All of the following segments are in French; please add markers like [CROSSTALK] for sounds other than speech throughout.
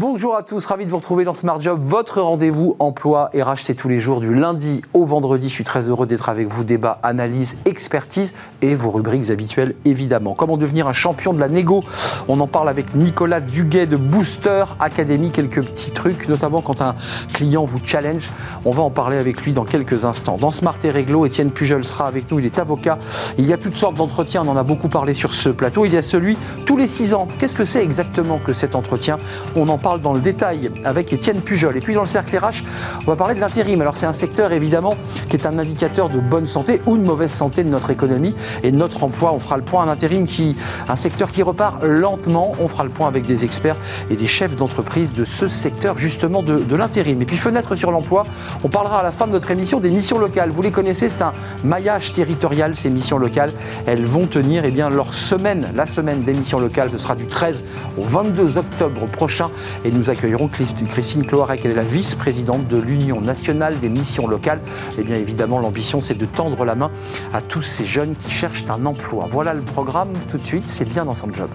Bonjour à tous, ravi de vous retrouver dans Smart Job, votre rendez-vous emploi et racheter tous les jours du lundi au vendredi. Je suis très heureux d'être avec vous. Débat, analyse, expertise et vos rubriques habituelles évidemment. Comment devenir un champion de la négo? On en parle avec Nicolas Duguet de Booster Academy. Quelques petits trucs, notamment quand un client vous challenge. On va en parler avec lui dans quelques instants. Dans Smart et Réglo, Étienne Pujol sera avec nous. Il est avocat. Il y a toutes sortes d'entretiens. On en a beaucoup parlé sur ce plateau. Il y a celui tous les six ans. Qu'est-ce que c'est exactement que cet entretien? On en parle dans le détail avec Étienne Pujol. Et puis dans le cercle RH, on va parler de l'intérim. Alors c'est un secteur évidemment qui est un indicateur de bonne santé ou de mauvaise santé de notre économie et de notre emploi. On fera le point. Un intérim qui, un secteur qui repart lentement. On fera le point avec des experts et des chefs d'entreprise de ce secteur justement de, de l'intérim. Et puis fenêtre sur l'emploi, on parlera à la fin de notre émission des missions locales. Vous les connaissez, c'est un maillage territorial ces missions locales. Elles vont tenir eh bien, leur semaine, la semaine des missions locales. Ce sera du 13 au 22 octobre prochain et nous accueillerons Christine Cloarec, elle est la vice-présidente de l'Union nationale des missions locales. Et bien évidemment, l'ambition, c'est de tendre la main à tous ces jeunes qui cherchent un emploi. Voilà le programme, tout de suite, c'est bien dans son job.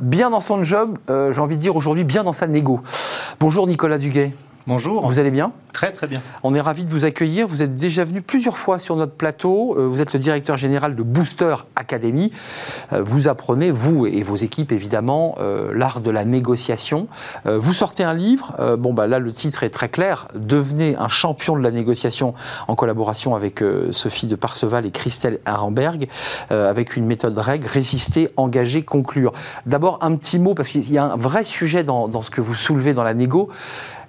Bien dans son job, euh, j'ai envie de dire aujourd'hui bien dans sa négo. Bonjour Nicolas Duguet. Bonjour. Vous allez bien Très très bien. On est ravi de vous accueillir. Vous êtes déjà venu plusieurs fois sur notre plateau. Euh, vous êtes le directeur général de Booster Academy. Euh, vous apprenez, vous et vos équipes évidemment, euh, l'art de la négociation. Vous sortez un livre. Bon bah là le titre est très clair. Devenez un champion de la négociation en collaboration avec Sophie de Parseval et Christelle Arenberg, avec une méthode règle résister, engager, conclure. D'abord un petit mot parce qu'il y a un vrai sujet dans, dans ce que vous soulevez dans la négo.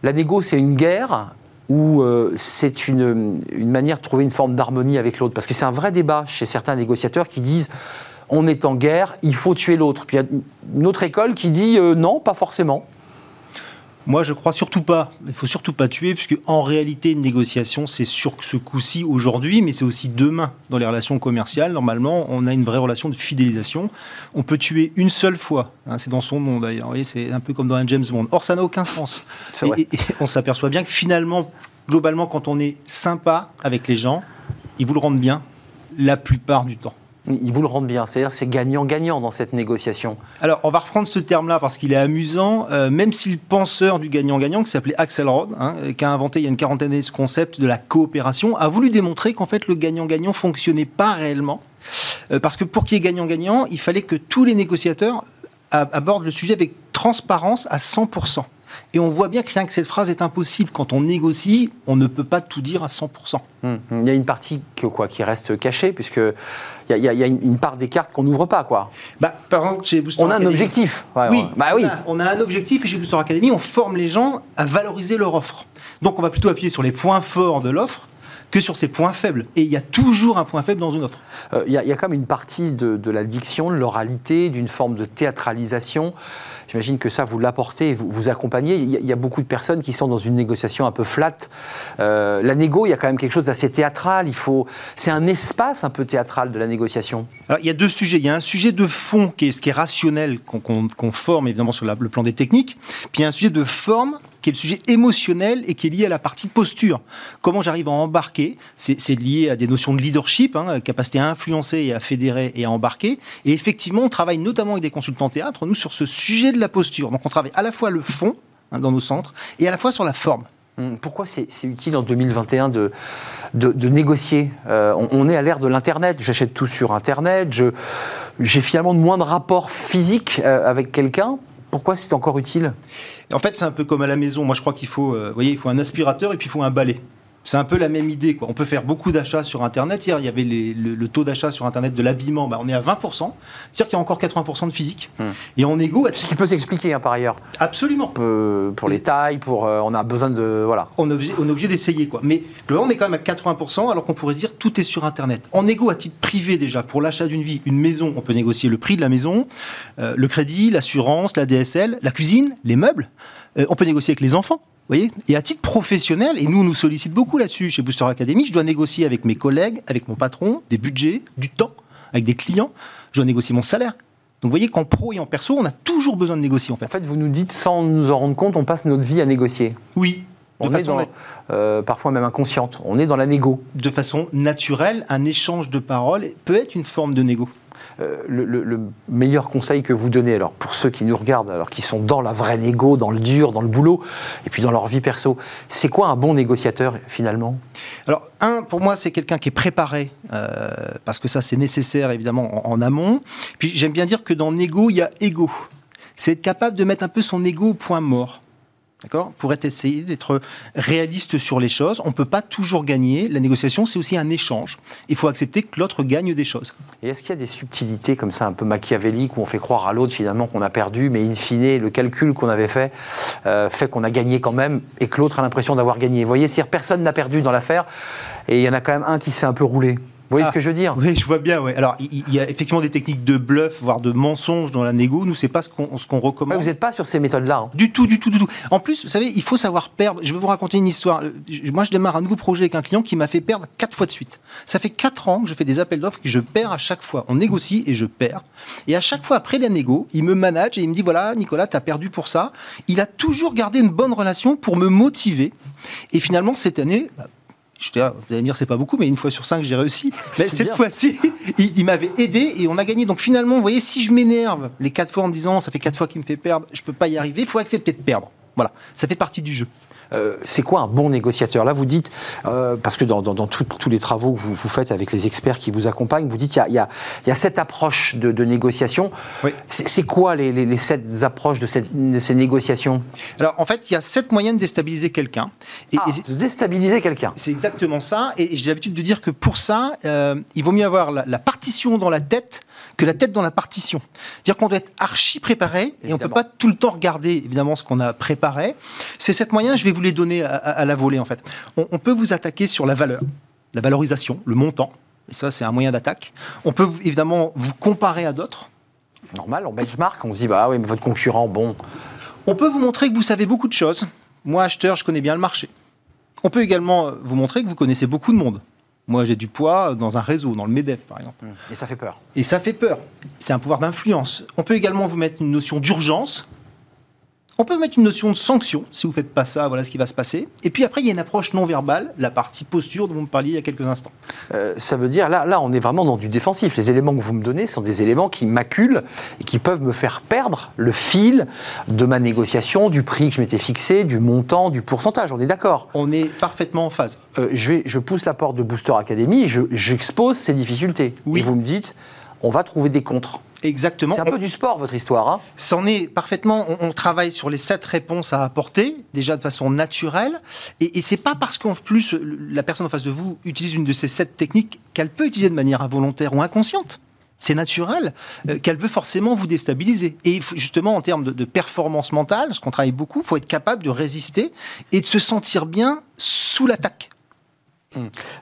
La négo, c'est une guerre ou euh, c'est une, manière de trouver une forme d'harmonie avec l'autre Parce que c'est un vrai débat chez certains négociateurs qui disent on est en guerre, il faut tuer l'autre. Puis il y a une autre école qui dit euh, non, pas forcément. Moi, je crois surtout pas. Il faut surtout pas tuer, puisque en réalité, une négociation, c'est sur ce coup-ci aujourd'hui, mais c'est aussi demain dans les relations commerciales. Normalement, on a une vraie relation de fidélisation. On peut tuer une seule fois. Hein, c'est dans son nom d'ailleurs. C'est un peu comme dans un James Bond. Or, ça n'a aucun sens. et, on s'aperçoit bien que finalement, globalement, quand on est sympa avec les gens, ils vous le rendent bien la plupart du temps. Ils vous le rendent bien, c'est-à-dire c'est gagnant-gagnant dans cette négociation. Alors, on va reprendre ce terme-là parce qu'il est amusant, euh, même si le penseur du gagnant-gagnant, qui s'appelait Axelrod, hein, qui a inventé il y a une quarantaine d'années ce concept de la coopération, a voulu démontrer qu'en fait le gagnant-gagnant fonctionnait pas réellement. Euh, parce que pour qu'il y ait gagnant-gagnant, il fallait que tous les négociateurs abordent le sujet avec transparence à 100%. Et on voit bien que rien que cette phrase est impossible. Quand on négocie, on ne peut pas tout dire à 100%. Hum, hum. Il y a une partie que, quoi, qui reste cachée, puisque il y, a, une part des cartes qu'on n'ouvre pas. Quoi. Bah, par exemple, chez Booster on a un objectif. oui, bah, oui. On, a, un objectif et chez Booster Academy, on forme les gens à valoriser leur offre. Donc on va plutôt appuyer sur les points forts de l'offre que sur ses points faibles. Et il y a toujours un point faible dans une offre. Euh, il y, a quand même une partie de, de la diction, de l'oralité, d'une forme de théâtralisation. J'imagine que ça, vous l'apportez, vous, vous accompagnez. Il y, a, beaucoup de personnes qui sont dans une négociation un peu flat. Euh, la négo, il y a quand même quelque chose d'assez théâtral. Il faut, c'est un espace un peu théâtral de la négociation. Il y a deux sujets. Il y a un sujet de fond qui est ce qui est rationnel, qu'on forme évidemment sur le plan des techniques. Puis il y a un sujet de forme qui est le sujet émotionnel et qui est lié à la partie posture. Comment j'arrive à embarquer? C'est lié à des notions de leadership, hein, capacité à influencer et à fédérer et à embarquer. Et effectivement, on travaille notamment avec des consultants théâtre, nous, sur ce sujet de la posture. Donc on travaille à la fois le fond hein, dans nos centres et à la fois sur la forme. Hum, pourquoi c'est utile en 2021 de, de, négocier euh, on, est à l'ère de l'Internet, j'achète tout sur Internet, j'ai finalement moins de rapports physiques euh, avec quelqu'un. Pourquoi c'est encore utile? En fait, c'est un peu comme à la maison. Moi, je crois qu'il faut, euh, voyez, il faut un aspirateur et puis il faut un balai. C'est un peu la même idée. Quoi. On peut faire beaucoup d'achats sur Internet. Hier, il y avait le, taux d'achat sur Internet de l'habillement. Bah, on est à 20%. C'est-à-dire qu'il y a encore 80% de physique. Hmm. Et en égo... Ce qui peut s'expliquer, hein, par ailleurs. Absolument. pour les tailles, pour, euh, on a besoin de... Voilà. On est obligé, obligé d'essayer. quoi. Mais là, on est quand même à 80%, alors qu'on pourrait dire tout est sur Internet. En égo, à titre privé déjà, pour l'achat d'une vie, une maison, on peut négocier le prix de la maison, euh, le crédit, l'assurance, la DSL, la cuisine, les meubles. Euh, on peut négocier avec les enfants voyez? Et à titre professionnel, et nous, on nous sollicite beaucoup là-dessus chez Booster Academy, je dois négocier avec mes collègues, avec mon patron, des budgets, du temps, avec des clients. Je dois négocier mon salaire. Donc vous voyez qu'en pro et en perso, on a toujours besoin de négocier en fait. En fait, vous nous dites, sans nous en rendre compte, on passe notre vie à négocier. Oui, On est dans, euh, parfois même inconsciente. On est dans la négo. De façon naturelle, un échange de paroles peut être une forme de négo. Euh, le, meilleur conseil que vous donnez, alors pour ceux qui nous regardent, alors qui sont dans la vraie négo, dans le dur, dans le boulot, et puis dans leur vie perso, c'est quoi un bon négociateur finalement? Alors, un, pour moi, c'est quelqu'un qui est préparé, euh, parce que ça, c'est nécessaire évidemment en, amont. Puis j'aime bien dire que dans négo, il y a ego. C'est être capable de mettre un peu son ego au point mort. Pour être essayer d'être réaliste sur les choses. On ne peut pas toujours gagner. La négociation, c'est aussi un échange. Il faut accepter que l'autre gagne des choses. Est-ce qu'il y a des subtilités comme ça, un peu machiavéliques, où on fait croire à l'autre finalement qu'on a perdu, mais in fine, le calcul qu'on avait fait euh, fait qu'on a gagné quand même et que l'autre a l'impression d'avoir gagné? Vous voyez, c'est-à-dire personne n'a perdu dans l'affaire et il y en a quand même un qui se fait un peu rouler. Vous voyez ce ah. que je veux dire Oui, je vois bien. Ouais. Alors, il y, a effectivement des techniques de bluff, voire de mensonge dans la négo. Nous, c'est pas ce qu'on ce qu'on recommande. vous n'êtes pas sur ces méthodes-là. Hein. Du tout, du tout, du tout. En plus, vous savez, il faut savoir perdre. Je vais vous raconter une histoire. Moi, je démarre un nouveau projet avec un client qui m'a fait perdre quatre fois de suite. Ça fait quatre ans que je fais des appels d'offres et que je perds à chaque fois. On négocie et je perds. Et à chaque fois, après la négo, il me manage et il me dit voilà, Nicolas, tu as perdu pour ça. Il a toujours gardé une bonne relation pour me motiver. Et finalement, cette année, bah, vous allez me dire, c'est pas beaucoup, mais une fois sur cinq, j'ai réussi. [LAUGHS] Mais cette fois-ci, [LAUGHS] il, m'avait aidé et on a gagné. Donc finalement, vous voyez, si je m'énerve les quatre fois en me disant, ça fait quatre fois qu'il me fait perdre, je peux pas y arriver, il faut accepter de perdre. Voilà, ça fait partie du jeu. Euh, c'est quoi un bon négociateur? Là, vous dites, euh, parce que dans, tous les travaux que vous, faites avec les experts qui vous accompagnent, vous dites qu'il y, a cette approche de, négociation. C'est quoi les, sept approches de, ces négociations? Alors, en fait, il y a sept moyens de déstabiliser quelqu'un. Et, ah, de déstabiliser quelqu'un. C'est exactement ça. Et, j'ai l'habitude de dire que pour ça, euh, il vaut mieux avoir la partition dans la tête que la tête dans la partition. C'est-à-dire qu'on doit être archi préparé et on ne peut pas tout le temps regarder évidemment ce qu'on a préparé. C'est cette moyen, je vais vous les donner à, la volée en fait. On, peut vous attaquer sur la valeur, la valorisation, le montant. Et ça, c'est un moyen d'attaque. On peut évidemment vous comparer à d'autres. Normal, on benchmark, on se dit, bah oui, mais votre concurrent, bon. On peut vous montrer que vous savez beaucoup de choses. Moi, acheteur, je connais bien le marché. On peut également vous montrer que vous connaissez beaucoup de monde. Moi, j'ai du poids dans un réseau, dans le MEDEF, par exemple. Et ça fait peur. Et ça fait peur. C'est un pouvoir d'influence. On peut également vous mettre une notion d'urgence. On peut mettre une notion de sanction. Si vous ne faites pas ça, voilà ce qui va se passer. Et puis après, il y a une approche non verbale, la partie posture dont vous me parliez il y a quelques instants. Euh, ça veut dire, là, là, on est vraiment dans du défensif. Les éléments que vous me donnez sont des éléments qui maculent et qui peuvent me faire perdre le fil de ma négociation, du prix que je m'étais fixé, du montant, du pourcentage. On est d'accord? On est parfaitement en phase. Euh, je, vais, je pousse la porte de Booster Academy et j'expose ces difficultés. Oui. Et vous me dites, on va trouver des contres. Exactement. C'est un peu du sport, votre histoire. Hein C'en est parfaitement. On, travaille sur les sept réponses à apporter, déjà de façon naturelle. Et, et c'est pas parce qu'en plus, la personne en face de vous utilise une de ces sept techniques qu'elle peut utiliser de manière involontaire ou inconsciente. C'est naturel euh, qu'elle veut forcément vous déstabiliser. Et justement, en termes de, performance mentale, ce qu'on travaille beaucoup, il faut être capable de résister et de se sentir bien sous l'attaque.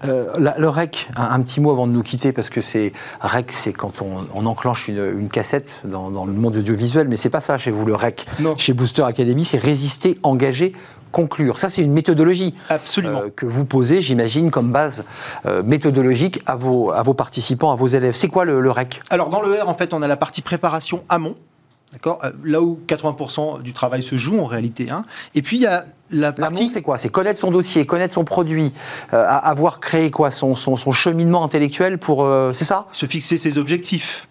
Euh, le REC, un, petit mot avant de nous quitter, parce que c'est REC, c'est quand on, enclenche une, cassette dans, le monde audiovisuel, mais c'est pas ça chez vous, le REC. Chez Booster Academy, c'est résister, engager, conclure. Ça, c'est une méthodologie Absolument. Euh, que vous posez, j'imagine, comme base euh, méthodologique à vos, à vos participants, à vos élèves. C'est quoi le, le REC? Alors, dans le R, en fait, on a la partie préparation amont. D'accord? Là où 80% du travail se joue en réalité. Hein. Et puis il y a la partie. c'est quoi? C'est connaître son dossier, connaître son produit, euh, avoir créé quoi? Son, son, cheminement intellectuel pour. Euh, c'est ça? Se fixer ses objectifs,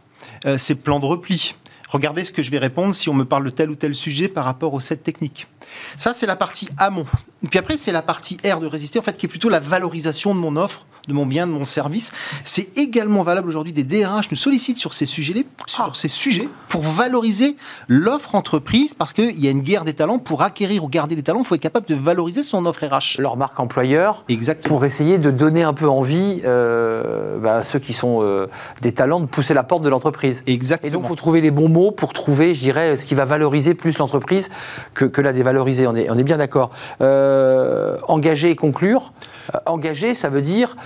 ses plans de repli. Regardez ce que je vais répondre si on me parle de tel ou tel sujet par rapport aux sept techniques. Ça, c'est la partie amont. Et puis après, c'est la partie R de résister, en fait, qui est plutôt la valorisation de mon offre, de mon bien, de mon service. C'est également valable aujourd'hui. Des DRH nous sollicitent sur ces sujets, sur ah. ces sujets pour valoriser l'offre entreprise parce qu'il y a une guerre des talents. Pour acquérir ou garder des talents, il faut être capable de valoriser son offre RH. Leur marque employeur. Exactement. Pour essayer de donner un peu envie euh, bah, à ceux qui sont euh, des talents de pousser la porte de l'entreprise. Exactement. Et donc, il faut trouver les bons mots pour trouver, je dirais, ce qui va valoriser plus l'entreprise que, que la on est, on est bien d'accord. Euh, engager et conclure. Euh, engager, ça veut dire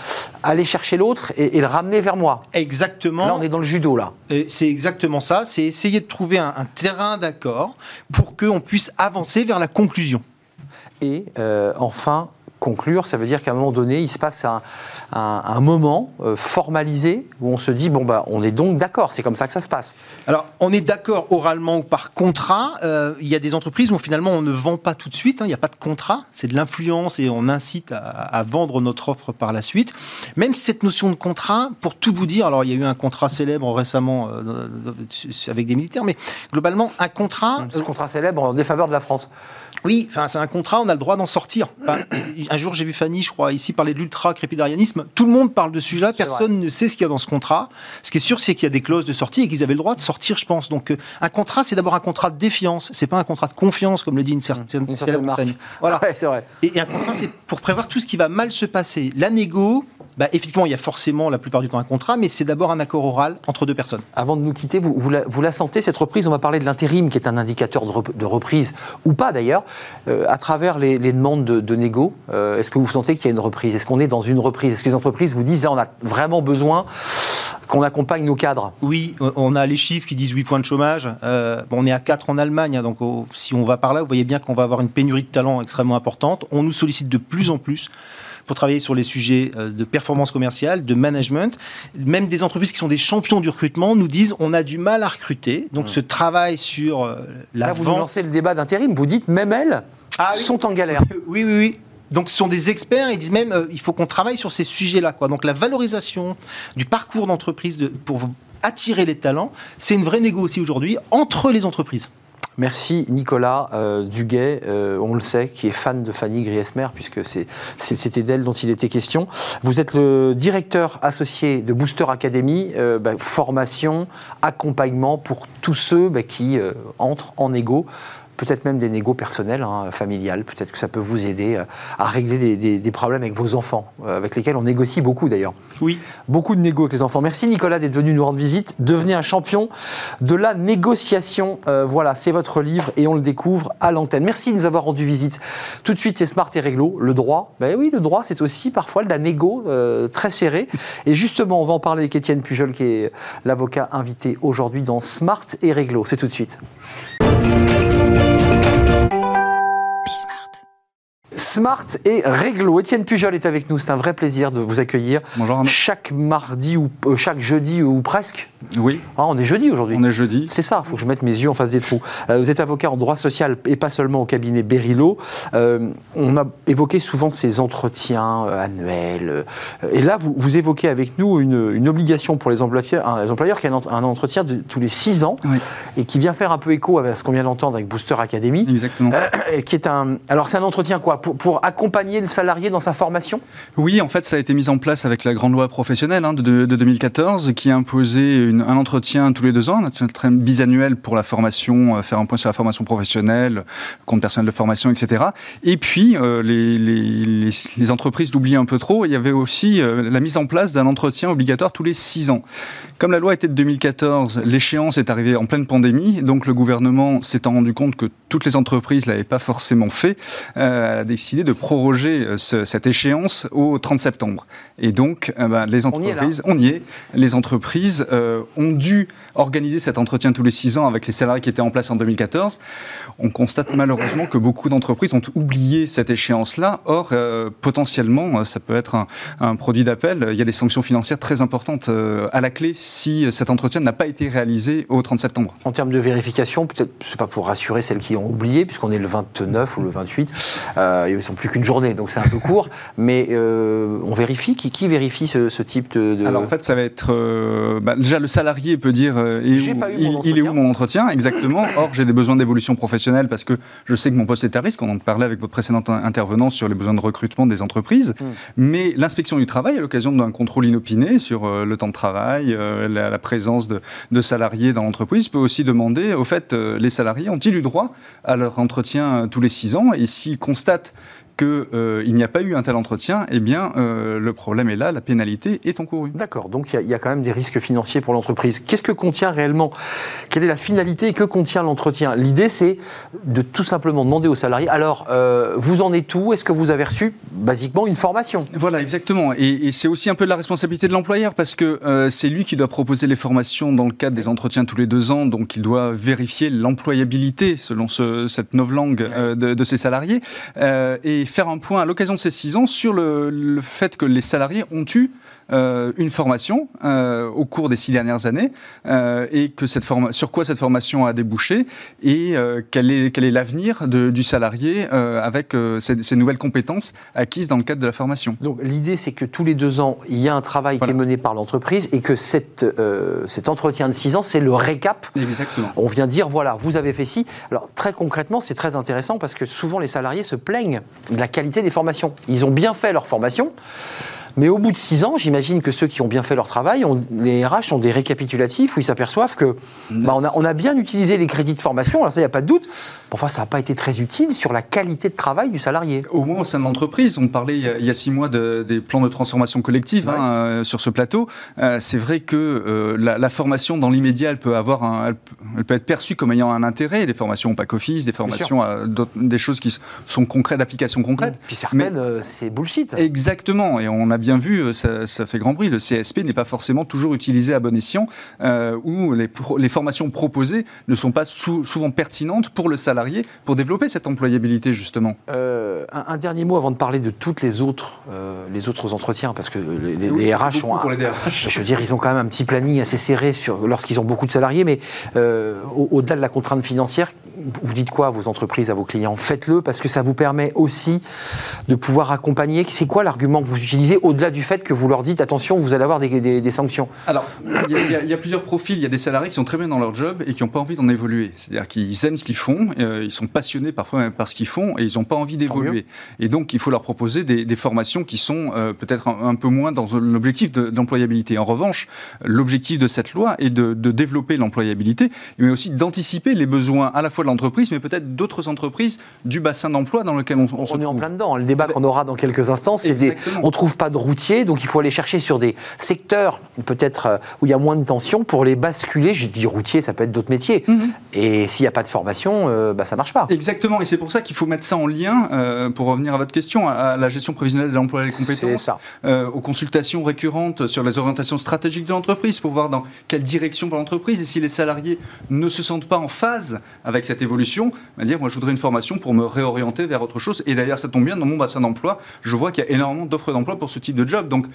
aller chercher l'autre et, le ramener vers moi. Exactement. Là, on est dans le judo, là. C'est exactement ça. C'est essayer de trouver un, terrain d'accord pour qu'on puisse avancer vers la conclusion. Et euh, enfin, conclure, ça veut dire qu'à un moment donné, il se passe un, un, moment euh, formalisé où on se dit bon bah on est donc d'accord, c'est comme ça que ça se passe. Alors on est d'accord oralement ou par contrat. Euh, il y a des entreprises où finalement on ne vend pas tout de suite, hein, il n'y a pas de contrat, c'est de l'influence et on incite à, vendre notre offre par la suite. Même cette notion de contrat, pour tout vous dire, alors il y a eu un contrat célèbre récemment euh, avec des militaires, mais globalement un contrat. Ce contrat célèbre en défaveur de la France. Oui, enfin c'est un contrat, on a le droit d'en sortir. [CLEARS THROAT] un jour j'ai vu Fanny, je crois, ici parler de l'ultra-crépidarianisme. Tout le monde parle de ce sujet-là, personne ne sait ce qu'il y a dans ce contrat. Ce qui est sûr, c'est qu'il y a des clauses de sortie et qu'ils avaient le droit de sortir, je pense. Donc euh, un contrat, c'est d'abord un contrat de défiance, c'est pas un contrat de confiance, comme le dit une certaine, une certaine Voilà. [LAUGHS] c'est vrai. Et, et un contrat, c'est pour prévoir tout ce qui va mal se passer. La négo, bah, Effectivement, il y a forcément la plupart du temps un contrat, mais c'est d'abord un accord oral entre deux personnes. Avant de nous quitter, vous, vous, la, sentez, cette reprise? On va parler de l'intérim, qui est un indicateur de, reprise, ou pas d'ailleurs, euh, à travers les, demandes de, négo. Euh, est-ce que vous sentez qu'il y a une reprise? Est-ce qu'on est dans une reprise? Est-ce que les entreprises vous disent, là, on a vraiment besoin qu'on accompagne nos cadres? Oui, on a les chiffres qui disent 8 points de chômage. Euh, on est à 4 en Allemagne, hein, donc si on va par là, vous voyez bien qu'on va avoir une pénurie de talents extrêmement importante. On nous sollicite de plus en plus pour travailler sur les sujets euh, de performance commerciale, de management. Même des entreprises qui sont des champions du recrutement nous disent on a du mal à recruter. Donc ce travail sur euh, la Là, vous lancez le débat d'intérim, vous dites même elles ah sont en galère. oui, oui, oui. Donc ce sont des experts, ils disent même euh, il faut qu'on travaille sur ces sujets-là. Quoi. Donc la valorisation du parcours d'entreprise pour attirer les talents, c'est une vraie négo aussi aujourd'hui entre les entreprises. Merci Nicolas euh, Duguet, euh, on le sait, qui est fan de Fanny Griesmer, puisque c'était d'elle dont il était question. Vous êtes le directeur associé de Booster Academy, euh, bah, formation, accompagnement pour tous ceux bah, qui entrent en égo peut-être même des négos personnels, hein, familiales. Peut-être que ça peut vous aider euh, à régler des, problèmes avec vos enfants, euh, avec lesquels on négocie beaucoup d'ailleurs. Oui. Beaucoup de négos avec les enfants. Merci Nicolas d'être venu nous rendre visite. Devenez un champion de la négociation. Euh, voilà, c'est votre livre et on le découvre à l'antenne. Merci de nous avoir rendu visite. Tout de suite, c'est Smart et Réglo. Le droit, ben oui, le droit, c'est aussi parfois de la négo très serrée. Et justement, on va en parler avec Étienne Pujol, qui est l'avocat invité aujourd'hui dans Smart et Réglo. C'est tout de suite. Smart et Réglo. Étienne Pujol est avec nous. C'est un vrai plaisir de vous accueillir. Bonjour Chaque mardi ou euh, chaque jeudi ou presque. Oui. Ah, on est jeudi aujourd'hui. On est jeudi. C'est ça. Il faut que je mette mes yeux en face des trous. Euh, vous êtes avocat en droit social et pas seulement au cabinet Berilo. Euh, on a évoqué souvent ces entretiens annuels. et là, vous, vous, évoquez avec nous une, obligation pour les employeurs, les employeurs qui a un, entretien de tous les six ans et qui vient faire un peu écho à ce qu'on vient d'entendre avec Booster Academy. Exactement. qui est un. Alors, c'est un entretien quoi pour, accompagner le salarié dans sa formation? Oui, en fait, ça a été mis en place avec la grande loi professionnelle hein, de, 2014 qui a un entretien tous les deux ans, un entretien bisannuel pour la formation, euh, faire un point sur la formation professionnelle, compte personnel de formation, etc. Et puis, euh, les, entreprises l'oublient un peu trop, il y avait aussi euh, la mise en place d'un entretien obligatoire tous les six ans. Comme la loi était de 2014, l'échéance est arrivée en pleine pandémie, donc le gouvernement s'étant rendu compte que toutes les entreprises ne l'avaient pas forcément fait, a décidé de proroger cette échéance au 30 septembre. Et donc, bah, les entreprises, on y est, les entreprises euh, ont dû organiser cet entretien tous les six ans avec les salariés qui étaient en place en 2014. On constate malheureusement que beaucoup d'entreprises ont oublié cette échéance-là. Or, potentiellement, ça peut être un, produit d'appel. Il y a des sanctions financières très importantes à la clé si cet entretien n'a pas été réalisé au 30 septembre. En termes de vérification, peut-être, c'est pas pour rassurer celles qui ont oublié, puisqu'on est le 29 ou le 28. Euh, ils ne sont plus qu'une journée, donc c'est un peu court. Mais euh, on vérifie? Qui, qui vérifie ce, type de, Alors en fait, ça va être euh, bah, déjà le salarié peut dire il, est où mon entretien exactement. Or, j'ai des besoins d'évolution professionnelle parce que je sais que mon poste est à risque. On en parlait avec votre précédent intervenant sur les besoins de recrutement des entreprises. Hmm. Mais l'inspection du travail, à l'occasion d'un contrôle inopiné sur le temps de travail, la, présence de, de salariés dans l'entreprise, peut aussi demander au fait les salariés ont-ils eu droit à leur entretien tous les six ans? Et s'ils constatent qu'il euh, n'y a pas eu un tel entretien, eh bien, euh, le problème est là, la pénalité est encourue. D'accord, donc il y, a quand même des risques financiers pour l'entreprise. Qu'est-ce que contient réellement Quelle est la finalité et que contient l'entretien? L'idée, c'est de tout simplement demander aux salariés, alors, euh, vous en êtes où? Est-ce que vous avez reçu basiquement une formation? Voilà, exactement. Et, c'est aussi un peu de la responsabilité de l'employeur parce que euh, c'est lui qui doit proposer les formations dans le cadre des entretiens tous les deux ans, donc il doit vérifier l'employabilité selon cette novlangue euh, de, de, ses salariés euh, et faire un point à l'occasion de ces six ans sur le, fait que les salariés ont eu euh, une formation euh, au cours des six dernières années euh, et que cette sur quoi cette formation a débouché et quel est quel est l'avenir du salarié avec ces, nouvelles compétences acquises dans le cadre de la formation. Donc l'idée c'est que tous les deux ans il y a un travail qui est mené par l'entreprise et que cette, cet entretien de six ans c'est le récap. Exactement. On vient dire voilà vous avez fait ci. Alors très concrètement c'est très intéressant parce que souvent les salariés se plaignent de la qualité des formations. Ils ont bien fait leur formation. Mais au bout de six ans, j'imagine que ceux qui ont bien fait leur travail, les RH ont des récapitulatifs où ils s'aperçoivent que bah, on, a, bien utilisé les crédits de formation, alors ça, il n'y a pas de doute. Enfin, ça n'a pas été très utile sur la qualité de travail du salarié. Au moins au sein de l'entreprise, on parlait il y a six mois des plans de transformation collective hein, euh, sur ce plateau. Euh, c'est vrai que euh, la, formation dans l'immédiat, elle peut avoir, un, elle, peut être perçue comme ayant un intérêt. Des formations au pack office, des formations, à des choses qui sont concrètes, d'application concrète. Puis certaines, c'est bullshit. Exactement, et on a bien vu, euh, ça, fait grand bruit, le CSP n'est pas forcément toujours utilisé à bon escient, euh, où les, les, formations proposées ne sont pas souvent pertinentes pour le salarié, pour développer cette employabilité justement. Euh, un, dernier mot avant de parler de toutes les autres, les autres entretiens, parce que les, RH ont... Les DRH. Je veux dire, ils ont quand même un petit planning assez serré sur, lorsqu'ils ont beaucoup de salariés, mais au-delà de la contrainte financière, vous dites quoi à vos entreprises, à vos clients? Faites-le parce que ça vous permet aussi de pouvoir accompagner. C'est quoi l'argument que vous utilisez au-delà du fait que vous leur dites attention, vous allez avoir des, sanctions Alors, il y, a plusieurs profils. Il y a des salariés qui sont très bien dans leur job et qui n'ont pas envie d'en évoluer. C'est-à-dire qu'ils aiment ce qu'ils font, euh, ils sont passionnés parfois même par ce qu'ils font et ils n'ont pas envie d'évoluer. Et donc, il faut leur proposer des, formations qui sont euh, peut-être un, peu moins dans l'objectif de, l'employabilité. En revanche, l'objectif de cette loi est de, de développer l'employabilité, mais aussi d'anticiper les besoins à la fois de l'entreprise, mais peut-être d'autres entreprises du bassin d'emploi dans lequel on, on, on est en plein dedans. Le débat qu'on aura dans quelques instants, c'est on trouve pas de routier, donc il faut aller chercher sur des secteurs peut-être euh, où il y a moins de tension pour les basculer. Je dis routier, ça peut être d'autres métiers. Mhm. Et s'il n'y a pas de formation, euh, bah, ça marche pas. Exactement, et c'est pour ça qu'il faut mettre ça en lien, euh, pour revenir à votre question, à, la gestion prévisionnelle de l'emploi et des compétences, aux consultations récurrentes sur les orientations stratégiques de l'entreprise, pour voir dans quelle direction va l'entreprise, et si les salariés ne se sentent pas en phase avec cette évolution, bah, dire moi je voudrais une formation pour me réorienter vers autre chose. Et d'ailleurs ça tombe bien, dans mon bassin d'emploi, je vois qu'il y a énormément d'offres d'emploi pour ce type de job. Donc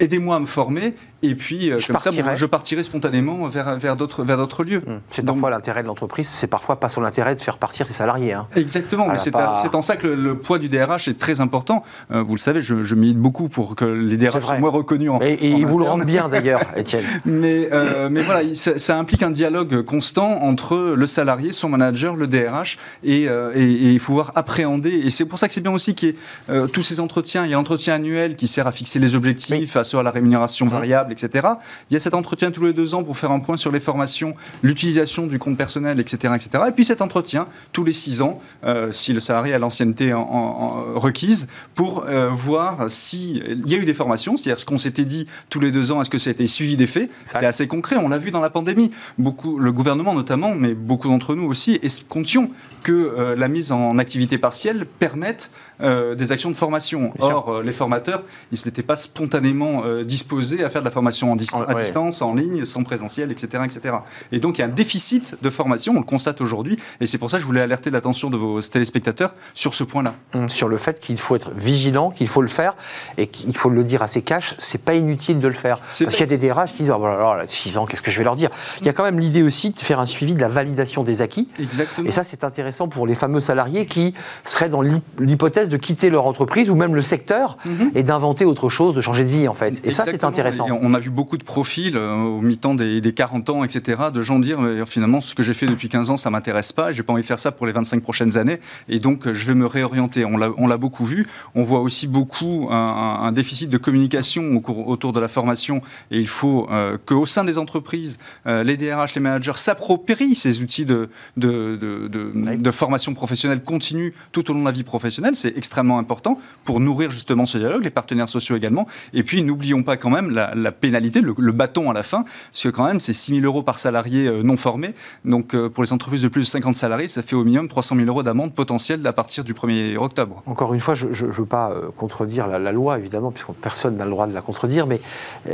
aidez-moi à me former et puis euh, je comme ça je partirai spontanément vers, vers d'autres vers d'autres lieux. Mmh. C'est parfois l'intérêt de l'entreprise, c'est parfois pas son intérêt de faire partir ses salariés. Hein. Exactement, mais c'est en ça que le, poids du DRH est très important. Euh, vous le savez, je, je milite beaucoup pour que les DRH soient moins reconnus. En, et, et vous le rendent bien d'ailleurs, [LAUGHS] Étienne. mais euh, mais voilà, ça, implique un dialogue constant entre le salarié, son manager, le DRH et, et, pouvoir appréhender. Et c'est pour ça que c'est bien aussi qu'il y ait tous ces entretiens. Il y a l'entretien annuel qui sert à fixer les objectifs face à la rémunération variable, etc. Il y a cet entretien tous les deux ans pour faire un point sur les formations, l'utilisation du compte personnel, etc., etc. Et puis cet entretien tous les six ans, euh, si le salarié a l'ancienneté en, requise, pour euh, voir s'il y a eu des formations, c'est-à-dire ce qu'on s'était dit tous les deux ans, est-ce que ça a été suivi des faits? C'est assez concret, on l'a vu dans la pandémie. Beaucoup, le gouvernement notamment, mais beaucoup d'entre nous aussi, comptions que euh, la mise en activité partielle permette des actions de formation. Or, les formateurs, ils n'étaient pas spontanément disposés à faire de la formation à distance, en ligne, sans présentiel, etc., etc. Et donc il y a un déficit de formation, on le constate aujourd'hui, et c'est pour ça que je voulais alerter l'attention de vos téléspectateurs sur ce point-là. Hum, sur le fait qu'il faut être vigilant, qu'il faut le faire, et qu'il faut le dire à ses caches, c'est pas inutile de le faire. Parce qu'il y a des DRH qui disent, oh, voilà, 6 ans, qu'est-ce que je vais leur dire? Il y a quand même l'idée aussi de faire un suivi de la validation des acquis. Exactement. Et ça, c'est intéressant pour les fameux salariés qui seraient dans l'hypothèse de quitter leur entreprise ou même le secteur mhm. et d'inventer autre chose, de changer de vie en fait. Et ça, c'est intéressant. on a vu beaucoup de profils euh, au mi-temps des, 40 ans, etc., de gens dire finalement, ce que j'ai fait depuis 15 ans, ça m'intéresse pas, j'ai pas envie de faire ça pour les 25 prochaines années, et donc je vais me réorienter. On l'a beaucoup vu. On voit aussi beaucoup un, déficit de communication autour de la formation, et il faut euh, qu'au sein des entreprises, euh, les DRH, les managers s'approprient ces outils de, de, de, formation professionnelle continue tout au long de la vie professionnelle. C'est extrêmement important pour nourrir justement ce dialogue, les partenaires sociaux également. Et puis, n'oublions pas quand même la, pénalité, le, bâton à la fin, parce que quand même, c'est 6 000 euros par salarié euh, non formé. Donc, euh, pour les entreprises de plus de 50 salariés, ça fait au minimum 300 000 euros d'amende potentielle à partir du 1er octobre. Encore une fois, je ne veux pas contredire la, loi, évidemment, puisque personne n'a le droit de la contredire, mais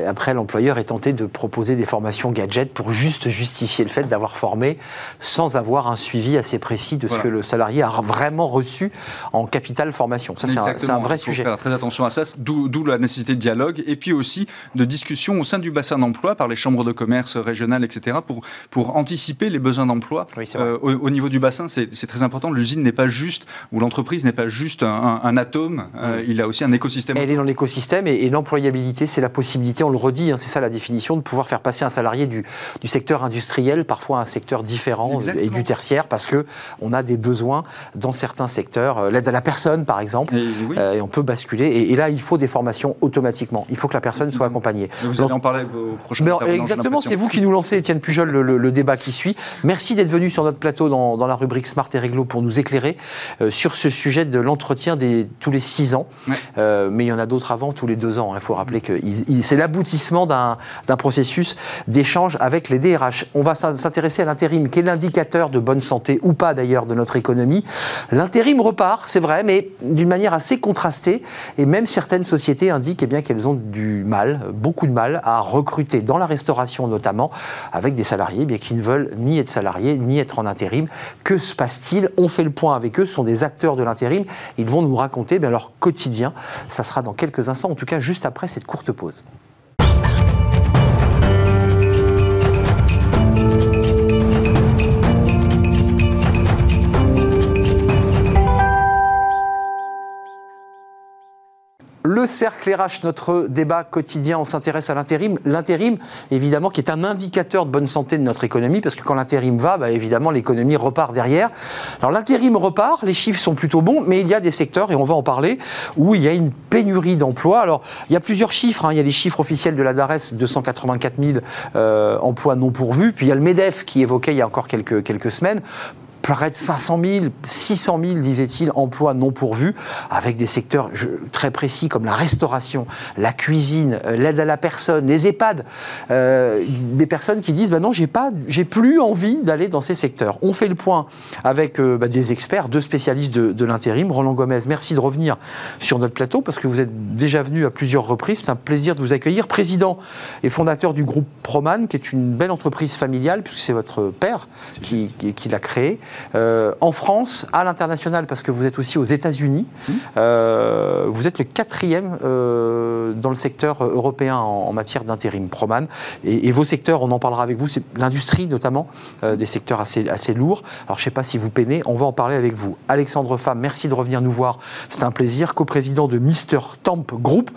après, l'employeur est tenté de proposer des formations gadgets pour juste justifier le fait d'avoir formé sans avoir un suivi assez précis de ce que le salarié a vraiment reçu en capital formation. Ça, c'est un, vrai sujet. Faire très attention à ça, d'où la nécessité de dialogue et puis aussi de discussion au sein du bassin d'emploi par les chambres de commerce régionales, etc., pour, pour anticiper les besoins d'emploi euh, au, niveau du bassin. C'est très important. L'usine n'est pas juste, ou l'entreprise n'est pas juste un, atome, euh, il a aussi un écosystème. Elle est dans l'écosystème et, l'employabilité, c'est la possibilité, on le redit, hein, c'est ça la définition, de pouvoir faire passer un salarié du, du secteur industriel, parfois un secteur différent et du tertiaire, parce que on a des besoins dans certains secteurs, euh, l'aide à la personne par exemple, et, on peut basculer. Et, et, là, il faut des formations automatiquement. Il faut que la personne soit accompagnée. Vous allez en parler avec vos prochains Exactement, c'est vous qui nous lancez, Étienne Pujol, le, débat qui suit. Merci d'être venu sur notre plateau dans, la rubrique Smart et Réglo pour nous éclairer euh, sur ce sujet de l'entretien des tous les six ans. Euh, mais il y en a d'autres avant, tous les deux ans. Il faut rappeler que c'est l'aboutissement d'un processus d'échange avec les DRH. On va s'intéresser à l'intérim, qui est l'indicateur de bonne santé ou pas d'ailleurs de notre économie. L'intérim repart, c'est vrai, mais d'une manière assez contrastée. Et même certaines sociétés indiquent eh bien qu'elles ont du mal, beaucoup de mal, à recruter dans la restauration notamment, avec des salariés eh bien, qui ne veulent ni être salariés ni être en intérim. Que se passe-t-il? On fait le point avec eux. Ce sont des acteurs de l'intérim. Ils vont nous raconter eh bien, leur quotidien. Ça sera dans quelques instants, en tout cas juste après cette courte pause. Le cercle RH, notre débat quotidien, on s'intéresse à l'intérim. L'intérim, évidemment, qui est un indicateur de bonne santé de notre économie, parce que quand l'intérim va, bah, évidemment, l'économie repart derrière. Alors l'intérim repart, les chiffres sont plutôt bons, mais il y a des secteurs, et on va en parler, où il y a une pénurie d'emplois. Alors, il y a plusieurs chiffres. Hein. Il y a les chiffres officiels de la DARES, 284 000 euh, emplois non pourvus. Puis il y a le MEDEF qui évoquait il y a encore quelques, quelques semaines près de 500 000, 600 000, disait-il, emplois non pourvus, avec des secteurs très précis comme la restauration, la cuisine, euh, l'aide à la personne, les EHPAD. Euh, des personnes qui disent bah non, j'ai pas, j'ai plus envie d'aller dans ces secteurs. On fait le point avec euh, bah, des experts, deux spécialistes de, de l'intérim. Roland Gomez, merci de revenir sur notre plateau parce que vous êtes déjà venu à plusieurs reprises. C'est un plaisir de vous accueillir. Président et fondateur du groupe Proman, qui est une belle entreprise familiale puisque c'est votre père qui, qui, qui l'a créé. Euh, en France, à l'international, parce que vous êtes aussi aux États-Unis, mmh. euh, vous êtes le quatrième euh, dans le secteur européen en, matière d'intérim, Proman. Et, vos secteurs, on en parlera avec vous, c'est l'industrie notamment, des secteurs assez, assez lourds. Alors je ne sais pas si vous peinez, on va en parler avec vous. Alexandre Pham, merci de revenir nous voir, c'est un plaisir, coprésident de Mister Tamp Group.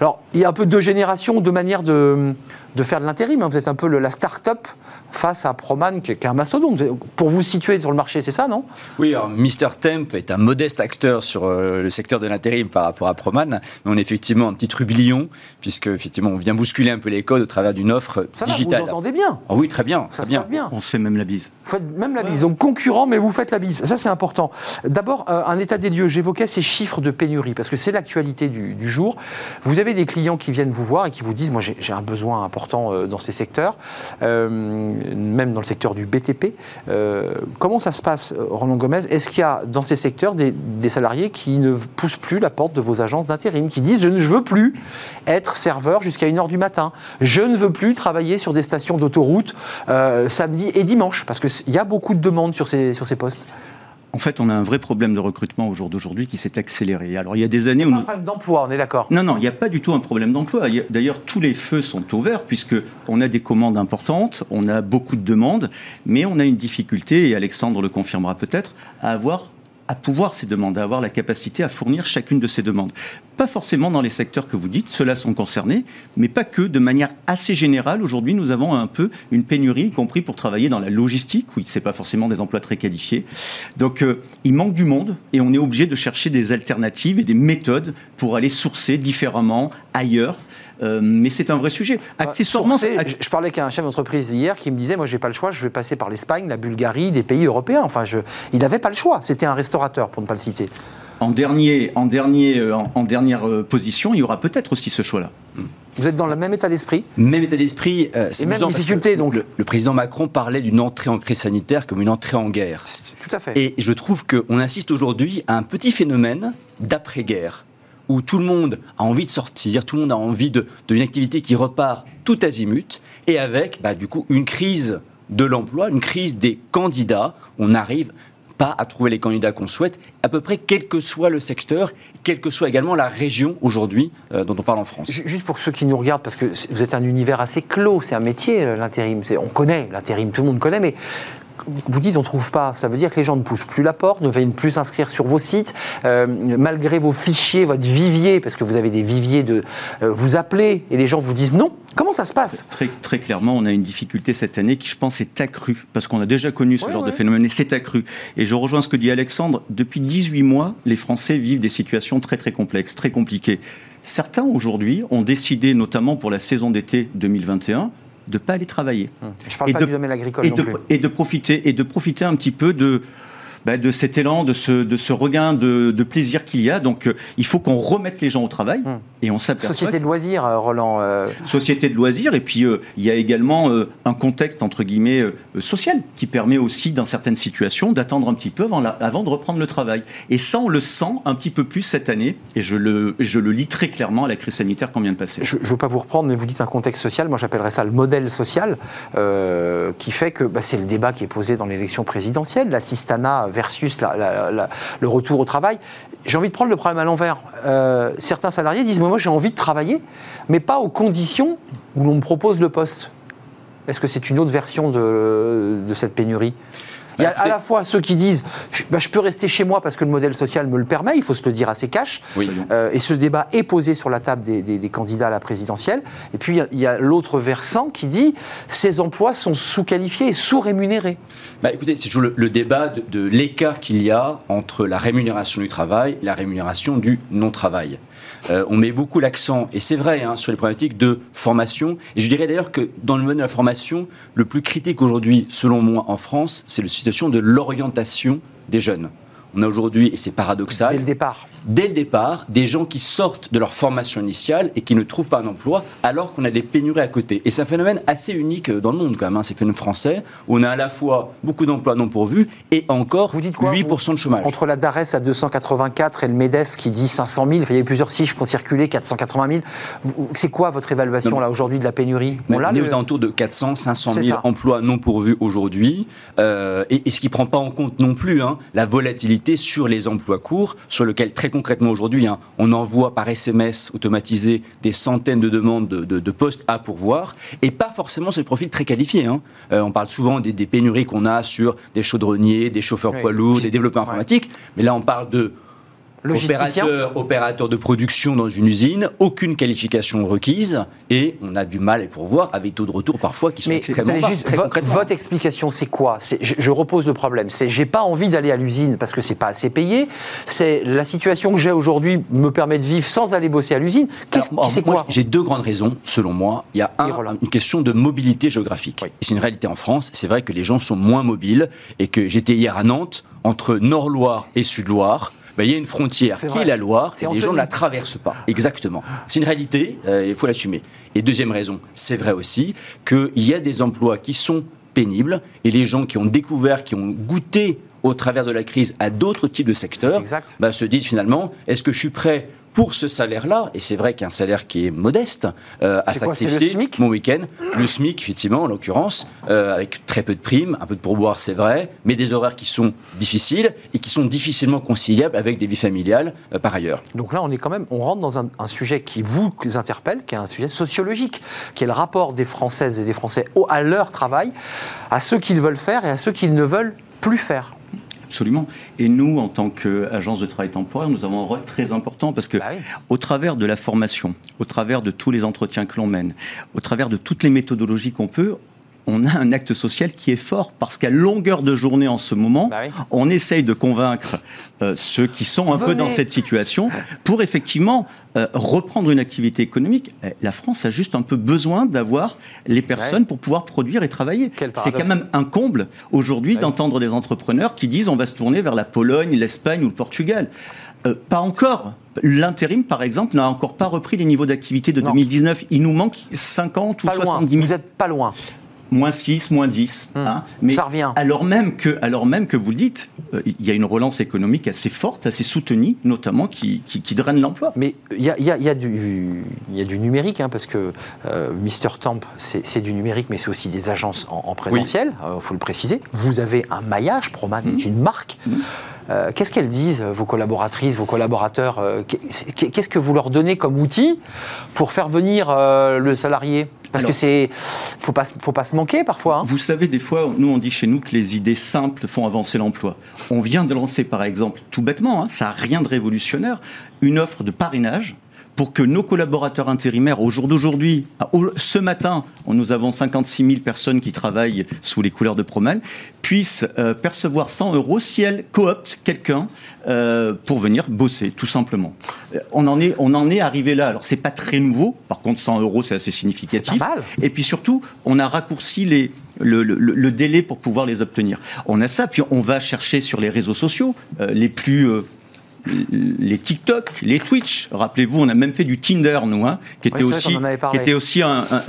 Alors il y a un peu deux générations, deux manières de de faire de l'intérim. Hein. Vous êtes un peu la start-up face à Proman, qui est un mastodonte. Pour vous situer sur le marché, c'est ça, non? Oui, alors Mister Temp est un modeste acteur sur euh, le secteur de l'intérim par rapport à Proman, mais on est effectivement un petit trublion, puisque effectivement on vient bousculer un peu les codes au travers d'une offre ça digitale. vous entendez bien ah Oui, très bien. Ça se bien. passe bien. On se fait même la bise. Vous faites même la bise. Donc concurrent, mais vous faites la bise. Ça, c'est important. D'abord, euh, un état des lieux. J'évoquais ces chiffres de pénurie, parce que c'est l'actualité du, jour. Vous avez des clients qui viennent vous voir et qui vous disent, moi j'ai un besoin important euh, dans ces secteurs, euh, même dans le secteur du BTP. Euh, comment ça se passe, Roland Gomez? Est-ce qu'il y a dans ces secteurs des, salariés qui ne poussent plus la porte de vos agences d'intérim, qui disent je ne veux plus être serveur jusqu'à 1h du matin, je ne veux plus travailler sur des stations d'autoroute euh, samedi et dimanche, parce qu'il y a beaucoup de demandes sur ces, sur ces postes en fait, on a un vrai problème de recrutement au jour d'aujourd'hui qui s'est accéléré. Alors, il y a des années où... un problème d'emploi, on est d'accord Non, non, il n'y a pas du tout un problème d'emploi. D'ailleurs, tous les feux sont ouverts puisqu'on a des commandes importantes, on a beaucoup de demandes, mais on a une difficulté, et Alexandre le confirmera peut-être, à avoir à pouvoir ces demandes, à avoir la capacité à fournir chacune de ces demandes. Pas forcément dans les secteurs que vous dites, ceux-là sont concernés, mais pas que. De manière assez générale, aujourd'hui, nous avons un peu une pénurie, y compris pour travailler dans la logistique, où ce n'est pas forcément des emplois très qualifiés. Donc, euh, il manque du monde et on est obligé de chercher des alternatives et des méthodes pour aller sourcer différemment ailleurs euh, mais c'est un vrai sujet. Euh, Accessoirement, je, parlais avec un chef d'entreprise hier qui me disait, moi, j'ai pas le choix, je vais passer par l'Espagne, la Bulgarie, des pays européens. Enfin, je, il n'avait pas le choix. C'était un restaurateur, pour ne pas le citer. En, dernier, en, dernier, euh, en, dernière position, il y aura peut-être aussi ce choix-là. Vous êtes dans le même état d'esprit? Même état d'esprit. euh, c'est Et même difficulté, donc. Le, le président Macron parlait d'une entrée en crise sanitaire comme une entrée en guerre. Tout à fait. Et je trouve qu'on assiste aujourd'hui à un petit phénomène d'après-guerre, où tout le monde a envie de sortir, tout le monde a envie de d'une activité qui repart tout azimut, et avec bah, du coup une crise de l'emploi, une crise des candidats. On n'arrive pas à trouver les candidats qu'on souhaite, à peu près quel que soit le secteur, quelle que soit également la région aujourd'hui euh, dont on parle en France. Ju- Juste pour ceux qui nous regardent, parce que vous êtes un univers assez clos, c'est un métier, l'intérim. On connaît l'intérim, tout le monde connaît, mais vous dites on ne trouve pas, ça veut dire que les gens ne poussent plus la porte, ne viennent plus s'inscrire sur vos sites, euh, malgré vos fichiers, votre vivier, parce que vous avez des viviers de... euh, vous appelez et les gens vous disent non. Comment ça se passe? Très, très clairement, on a une difficulté cette année qui, je pense, est accrue, parce qu'on a déjà connu ce genre de phénomène, et c'est accru. Et je rejoins ce que dit Alexandre, depuis 18 mois, les Français vivent des situations très très complexes, très compliquées. Certains, aujourd'hui, ont décidé, notamment pour la saison d'été 2021, de ne pas aller travailler. Je ne parle Et pas de- du domaine agricole et non de, plus. et de profiter et de profiter un petit peu de bah, de cet élan, de ce, de ce regain de, de plaisir qu'il y a. Donc, euh, il faut qu'on remette les gens au travail. Hmm. Et on s'aperçoit Société de loisirs, euh, Roland. euh, société de loisirs, et puis il y a également un contexte entre guillemets social qui permet aussi, dans certaines situations, d'attendre un petit peu avant, la- avant de reprendre le travail. Et ça, on le sent un petit peu plus cette année, et je le, je le lis très clairement à la crise sanitaire qu'on vient de passer. je ne veux pas vous reprendre, mais vous dites un contexte social. Moi, j'appellerais ça le modèle social, qui fait que bah, c'est le débat qui est posé dans l'élection présidentielle, l'assistanat versus le retour au travail. J'ai envie de prendre le problème à l'envers. Euh, certains salariés disent, moi, j'ai envie de travailler, mais pas aux conditions où l'on me propose le poste. Est-ce que c'est une autre version de cette pénurie? Il y a à la fois ceux qui disent je, bah, je peux rester chez moi parce que le modèle social me le permet, il faut se le dire assez cash. Oui. Euh, et ce débat est posé sur la table des, des- des candidats à la présidentielle. Et puis il y a- l'autre versant qui dit ces emplois sont sous-qualifiés et sous-rémunérés. Bah, écoutez, c'est toujours le, le débat de, de l'écart qu'il y a entre la rémunération du travail et la rémunération du non-travail. Euh, on met beaucoup l'accent, et c'est vrai, hein, sur les problématiques de formation. Et je dirais d'ailleurs que dans le domaine de la formation, le plus critique aujourd'hui, selon moi, en France, c'est la situation de l'orientation des jeunes. On a aujourd'hui, et c'est paradoxal, Dès le départ. dès le départ des gens qui sortent de leur formation initiale et qui ne trouvent pas un emploi alors qu'on a des pénuries à côté. Et c'est un phénomène assez unique dans le monde quand même, hein, c'est un phénomène français, où on a à la fois beaucoup d'emplois non pourvus et encore Vous dites quoi 8% de chômage. Entre la DARES à 284 et le MEDEF qui dit 500 000, enfin, il y a eu plusieurs chiffres qui ont circulé, 480 000. Vous- C'est quoi votre évaluation Non. là aujourd'hui de la pénurie? On l'a, est le- aux alentours de 400, 500 C'est 000 ça. emplois non pourvus aujourd'hui, euh, et, et ce qui ne prend pas en compte non plus hein, la volatilité sur les emplois courts, sur lequel très concrètement aujourd'hui, hein, on envoie par SMS automatisé des centaines de demandes de, de- de postes à pourvoir, et pas forcément sur des profils très qualifiés. hein. Euh, on parle souvent des, des pénuries qu'on a sur des chaudronniers, des chauffeurs Oui. poids lourds, des développeurs Ouais. informatiques, mais là on parle de Opérateur, opérateur de production dans une usine, aucune qualification requise, et on a du mal à pourvoir avec taux de retour parfois qui sont Mais extrêmement bas. juste, vo- votre explication, c'est quoi? Je, je repose le problème. C'est j'ai pas envie d'aller à l'usine parce que c'est pas assez payé. C'est la situation que j'ai aujourd'hui me permet de vivre sans aller bosser à l'usine. Qu'est-ce- C'est quoi? J'ai deux grandes raisons, selon moi. Il y a un, une question de mobilité géographique. Oui. C'est une réalité en France. C'est vrai que les gens sont moins mobiles et que j'étais hier à Nantes, entre Nord-Loire et Sud-Loire. Ben, il y a une frontière qui vrai. est la Loire et les gens ne la traversent pas. Exactement. C'est une réalité, euh, il faut l'assumer. Et deuxième raison, c'est vrai aussi qu'il y a des emplois qui sont pénibles et les gens qui ont découvert, qui ont goûté au travers de la crise à d'autres types de secteurs, bah, se disent finalement, est-ce que je suis prêt pour ce salaire-là, et c'est vrai qu'il y a un salaire qui est modeste, euh, à quoi, sacrifier SMIC mon week-end, le SMIC effectivement en l'occurrence, euh, avec très peu de primes, un peu de pourboire c'est vrai, mais des horaires qui sont difficiles et qui sont difficilement conciliables avec des vies familiales euh, par ailleurs. Donc là, on est quand même, on rentre dans un, un sujet qui vous interpelle, qui est un sujet sociologique, qui est le rapport des Françaises et des Français au- à leur travail, à ceux qu'ils veulent faire et à ceux qu'ils ne veulent plus faire. Absolument. Et nous, en tant qu'agence de travail temporaire, nous avons un rôle très important parce que, Bah oui. au travers de la formation, au travers de tous les entretiens que l'on mène, au travers de toutes les méthodologies qu'on peut, on a un acte social qui est fort parce qu'à longueur de journée en ce moment, Bah oui. on essaye de convaincre euh, ceux qui sont un peu dans cette situation pour effectivement euh, reprendre une activité économique. Eh, La France a juste un peu besoin d'avoir les personnes pour pouvoir produire et travailler. C'est quand même un comble aujourd'hui Ouais. d'entendre des entrepreneurs qui disent on va se tourner vers la Pologne, l'Espagne ou le Portugal. Euh, pas encore. L'intérim, par exemple, n'a encore pas repris les niveaux d'activité de Non. 2019. Il nous manque 50 ou Pas loin. 70 000 Vous êtes pas loin. Moins 6, moins 10. Hum, hein. Mais ça revient. Alors même, que, alors même que vous le dites, euh, il y a une relance économique assez forte, assez soutenue, notamment qui, qui, qui draine l'emploi. Mais il y a, y a- y a y a du numérique, hein, parce que euh, Mister Tamp, c'est du numérique, mais c'est aussi des agences en, en présentiel, il faut le préciser. Vous avez un maillage, Proman Mmh. est une marque. Euh, Qu'est-ce qu'elles disent, vos collaboratrices, vos collaborateurs euh, qu'est- Qu'est-ce que vous leur donnez comme outil pour faire venir euh, le salarié? Parce Alors- que c'est, faut pas, faut pas se hein. Vous savez, des fois, nous, on dit chez nous que les idées simples font avancer l'emploi. On vient de lancer, par exemple, tout bêtement, hein, ça n'a rien de révolutionnaire, une offre de parrainage pour que nos collaborateurs intérimaires, au jour d'aujourd'hui, ce matin, nous avons 56 000 personnes qui travaillent sous les couleurs de Promal, puissent euh, percevoir 100 euros si elles cooptent quelqu'un euh, pour venir bosser, tout simplement. Euh, On en est, on en est arrivé là. Alors, c'est pas très nouveau. Par contre, 100 euros, c'est assez significatif. Pas mal. Et puis surtout, on a raccourci les, le, le- le délai pour pouvoir les obtenir. On a ça, puis on va chercher sur les réseaux sociaux euh, les plus. euh, les TikTok, les Twitch. Rappelez-vous, on a même fait du Tinder, nous, hein, qui était aussi, qui était un- un-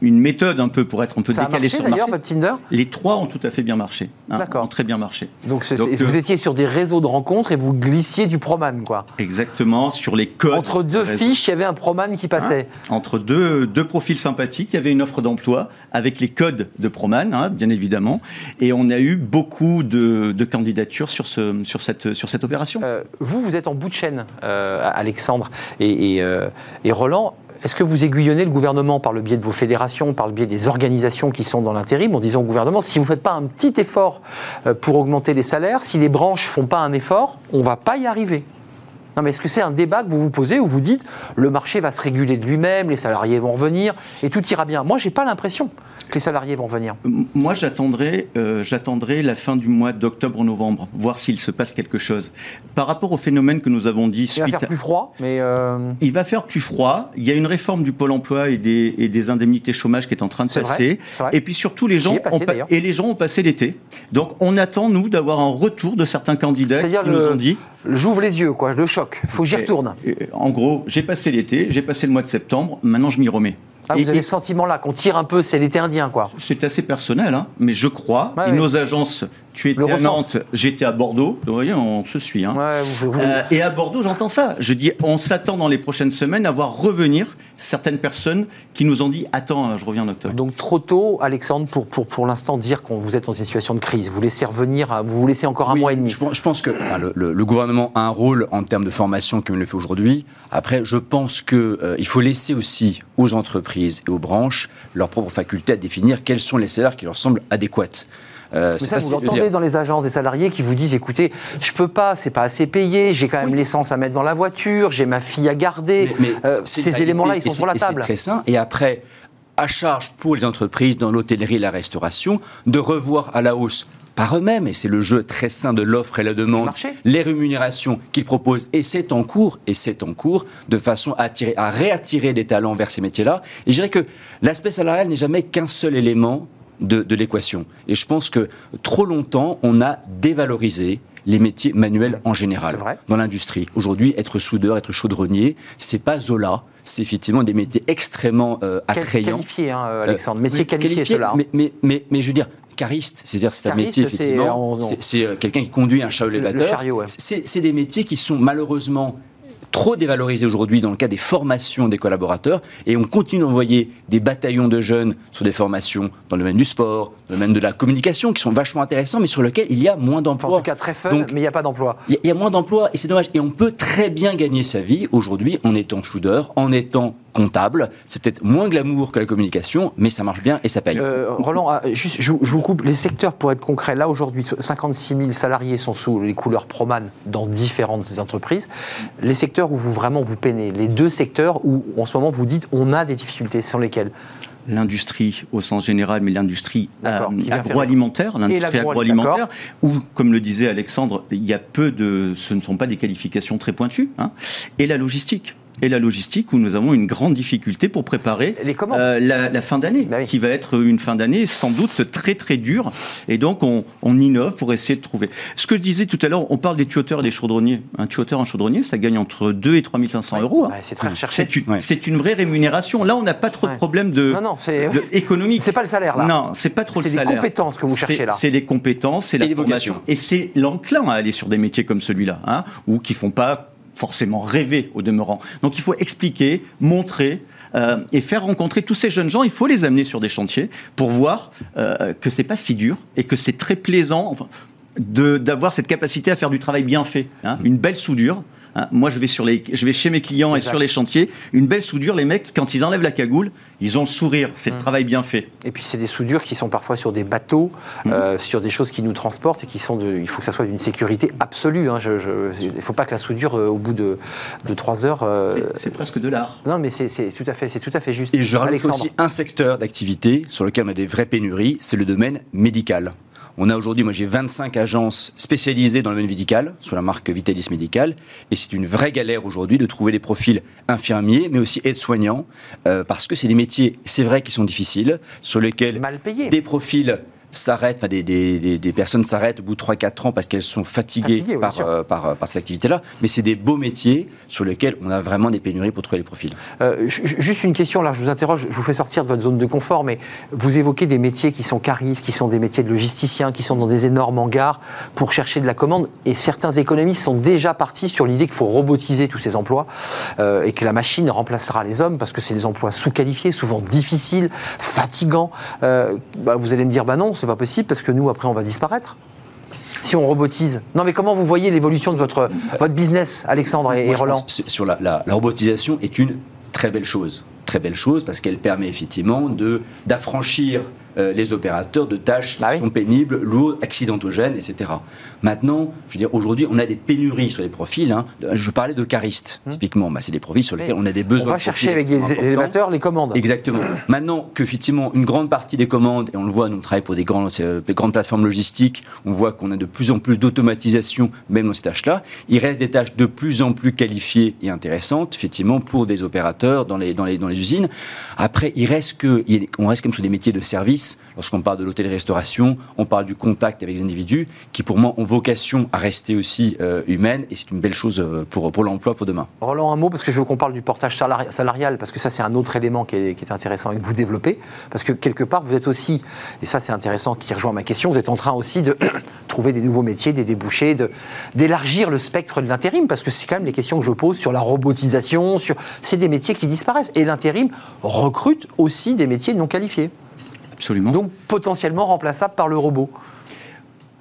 une, méthode un peu pour être un peu Ça a décalé marché sur le d'ailleurs, marché. votre Tinder? Les trois ont tout à fait bien marché. hein, D'accord. ont très bien marché. Donc, vous euh, étiez sur des réseaux de rencontres et vous glissiez du Proman, quoi. Exactement, sur les codes. Entre deux fiches, il y avait un Proman qui passait. entre deux, deux profils sympathiques. Il y avait une offre d'emploi avec les codes de Proman, hein, bien évidemment. Et on a eu beaucoup de, de candidatures sur, ce, sur, cette, sur cette opération. Euh, vous, vous êtes en bout de chaîne, euh, Alexandre et, et, euh, et Roland. Est-ce que vous aiguillonnez le gouvernement par le biais de vos fédérations, par le biais des organisations qui sont dans l'intérim, en disant au gouvernement, si vous ne faites pas un petit effort euh, pour augmenter les salaires, si les branches ne font pas un effort, on ne va pas y arriver? Non, mais est-ce que c'est un débat que vous vous posez où vous dites le marché va se réguler de lui-même, les salariés vont revenir et tout ira bien? Moi, j'ai pas l'impression que les salariés vont venir. M- Moi, j'attendrai, euh, j'attendrai la fin du mois d'octobre-novembre, voir s'il se passe quelque chose. Par rapport au phénomène que nous avons dit Il va faire plus froid, mais euh, Il va faire plus froid. Il y a une réforme du pôle emploi et des, et des indemnités chômage qui est en train de passer. vrai. Et puis surtout, les gens passé, ont pa- et les gens ont passé l'été. Donc, on attend nous d'avoir un retour de certains candidats qui c'est-à-dire nous le- ont dit. j'ouvre les yeux, quoi, le choc. Il faut que j'y Et- retourne. et, En gros, j'ai passé l'été, j'ai passé le mois de septembre. Maintenant, je m'y remets. Ah, Et- vous avez et ce sentiment-là, qu'on tire un peu, c'est l'été indien, quoi. c'est assez personnel, hein, mais je crois. Ouais, et ouais. nos agences, tu étais à. Nantes, j'étais à Bordeaux. Vous voyez, on se suit. hein. Ouais, vous- vous- Euh, et à Bordeaux, j'entends ça. Je dis, on s'attend dans les prochaines semaines à voir revenir certaines personnes qui nous ont dit, attends, je reviens en octobre. Donc trop tôt, Alexandre, pour, pour, pour l'instant dire qu'on vous êtes en situation de crise. Vous laissez revenir, vous vous laissez encore un Oui, mois et demi. Je, pense- je pense que enfin, le, le- le gouvernement a un rôle en termes de formation comme il le fait aujourd'hui. Après, je pense qu'il faut laisser aussi aux entreprises et aux branches leur propre faculté à définir quels sont les salaires qui leur semblent adéquats. Euh, Mais ça, vous l'entendez dans les agences des salariés qui vous disent écoutez, je peux pas, c'est pas assez payé, j'ai quand même l'essence à mettre dans la voiture, j'ai ma fille à garder. Mais- mais Euh, ces éléments-là, ils sont sur la et c'est table. très sain. Et après, à charge pour les entreprises dans l'hôtellerie et la restauration de revoir à la hausse par eux-mêmes, et c'est le jeu très sain de l'offre et la demande, les rémunérations qu'ils proposent, et c'est en cours, et c'est en cours, de façon à, attirer, à réattirer des talents vers ces métiers-là. Et je dirais que l'aspect salarial n'est jamais qu'un seul élément de, de l'équation. Et je pense que trop longtemps, on a dévalorisé les métiers manuels en général dans l'industrie. Aujourd'hui, être soudeur, être chaudronnier, c'est pas Zola, c'est effectivement des métiers extrêmement euh, attrayants. Qualifié, hein, Euh, Alexandre. Métier oui, qualifié, cela. hein. Mais, mais, mais, mais je veux dire, cariste, c'est-à-dire c'est un métier, effectivement, en- en- c'est euh, quelqu'un qui conduit un chariot élévateur. ouais. C'est des métiers qui sont malheureusement trop dévalorisés aujourd'hui dans le cas des formations des collaborateurs et on continue d'envoyer des bataillons de jeunes sur des formations dans le domaine du sport, dans le domaine de la communication qui sont vachement intéressants mais sur lesquels il y a moins d'emplois. en tout cas, très fun, Donc, mais il n'y a pas d'emploi. il y, a- il y a moins d'emplois et c'est dommage. Et on peut très bien gagner sa vie aujourd'hui en étant soudeur, en étant comptable. C'est peut-être moins glamour que la communication, mais ça marche bien et ça paye. Euh, Roland, ah, juste, je, vous- je vous coupe. Les secteurs, pour être concret, là aujourd'hui, 56 000 salariés sont sous les couleurs Proman dans différentes entreprises. Les secteurs où vous vraiment vous peinez, les deux secteurs où en ce moment vous dites on a des difficultés, sont lesquels l'industrie au sens général, mais l'industrie euh, agroalimentaire, l'industrie agroalimentaire, où, comme le disait Alexandre, il y a peu de, ce ne sont pas des qualifications très pointues, hein, et la logistique. Et la logistique, où nous avons une grande difficulté pour préparer Les euh, la, la fin d'année, Bah oui. qui va être une fin d'année sans doute très très dure. Et donc on, on innove pour essayer de trouver. Ce que je disais tout à l'heure, on parle des tuyauteurs et des chaudronniers. Un tuyauteur, un chaudronnier, ça gagne entre 2 et 3 500 euros. hein. Ouais, c'est très recherché. C'est une, Ouais. c'est une vraie rémunération. Là, on n'a pas trop Ouais. de problème de, Non, non, c'est- de économique. C'est pas le salaire, là. Non, c'est pas trop le C'est des salaire. compétences que vous C'est- cherchez, là. C'est les compétences, c'est la Et les formation. Et c'est l'enclin à aller sur des métiers comme celui-là, hein, ou qui font pas forcément rêver au demeurant. Donc il faut expliquer, montrer. euh, et faire rencontrer tous ces jeunes gens, il faut les amener sur des chantiers pour voir euh, que c'est pas si dur et que c'est très plaisant d'avoir cette capacité à faire du travail bien fait, hein, une belle soudure. Hein. Moi, je vais, sur les, je vais chez mes clients et sur les chantiers, une belle soudure, les mecs, quand ils enlèvent la cagoule, ils ont le sourire, c'est Mmh. le travail bien fait. Et puis c'est des soudures qui sont parfois sur des bateaux, Mmh. euh, sur des choses qui nous transportent et qui sont de. Il faut que ça soit d'une sécurité absolue. hein. Je- je- il ne faut pas que la soudure, euh, au bout de, de 3 heures. euh, C'est- presque de l'art. Non, mais c'est tout à fait, c'est tout à fait juste. Et je rajoute aussi un secteur d'activité sur lequel on a des vraies pénuries, c'est le domaine médical. On a aujourd'hui, moi j'ai 25 agences spécialisées dans le domaine médical, sous la marque Vitalis Médical, et c'est une vraie galère aujourd'hui de trouver des profils infirmiers, mais aussi aides-soignants, euh, parce que c'est des métiers, c'est vrai, qui sont difficiles, sur lesquels mal payé. des profils s'arrêtent, enfin, des, des- des- personnes s'arrêtent au bout de 3-4 ans parce qu'elles sont fatiguées, Fatiguées, oui, par, sûr. euh, par, par cette activité-là, mais c'est des beaux métiers sur lesquels on a vraiment des pénuries pour trouver les profils. Euh, ju- ju- juste une question, là, je vous interroge, je vous fais sortir de votre zone de confort, mais vous évoquez des métiers qui sont caristes, qui sont des métiers de logisticiens, qui sont dans des énormes hangars pour chercher de la commande, et certains économistes sont déjà partis sur l'idée qu'il faut robotiser tous ces emplois euh, et que la machine remplacera les hommes parce que c'est des emplois sous-qualifiés, souvent difficiles, fatigants. Euh, bah, vous allez me dire, bah non, c'est pas possible parce que nous, après, on va disparaître. Si on robotise. Non, mais comment vous voyez l'évolution de votre, votre business, Alexandre et, Moi, Roland sur la, la- la robotisation est une très belle chose. Très belle chose parce qu'elle permet effectivement de d'affranchir euh, les opérateurs de tâches qui Bah oui. sont pénibles, lourdes, accidentogènes, etc. Maintenant, je veux dire, aujourd'hui, on a des pénuries sur les profils. hein. Je parlais de caristes, typiquement. Bah, c'est des profils sur lesquels on a des besoins. On va chercher avec des élévateurs les commandes. Exactement. Maintenant qu'effectivement, une grande partie des commandes, et on le voit, nous on travaille pour des grandes, euh, des grandes plateformes logistiques, on voit qu'on a de plus en plus d'automatisation, même dans ces tâches-là. Il reste des tâches de plus en plus qualifiées et intéressantes, effectivement, pour des opérateurs dans les, dans les, dans les usines. Après, il reste que, on reste comme sur des métiers de service. Lorsqu'on parle de l'hôtellerie-restauration, on parle du contact avec les individus, qui pour moi ont vocation à rester aussi euh, humaines, et c'est une belle chose euh, pour, pour l'emploi pour demain. Roland, un mot, parce que je veux qu'on parle du portage salari- salarial, parce que ça, c'est un autre élément qui est, qui est intéressant et que vous développez. Parce que quelque part, vous êtes aussi, et ça, c'est intéressant, qui rejoint ma question, vous êtes en train aussi de [CLEARS THROAT] trouver des nouveaux métiers, des débouchés, d'élargir le spectre de l'intérim, parce que c'est quand même les questions que je pose sur la robotisation, sur. C'est des métiers qui disparaissent. Et l'intérim recrute aussi des métiers non qualifiés. Absolument. Donc potentiellement remplaçables par le robot.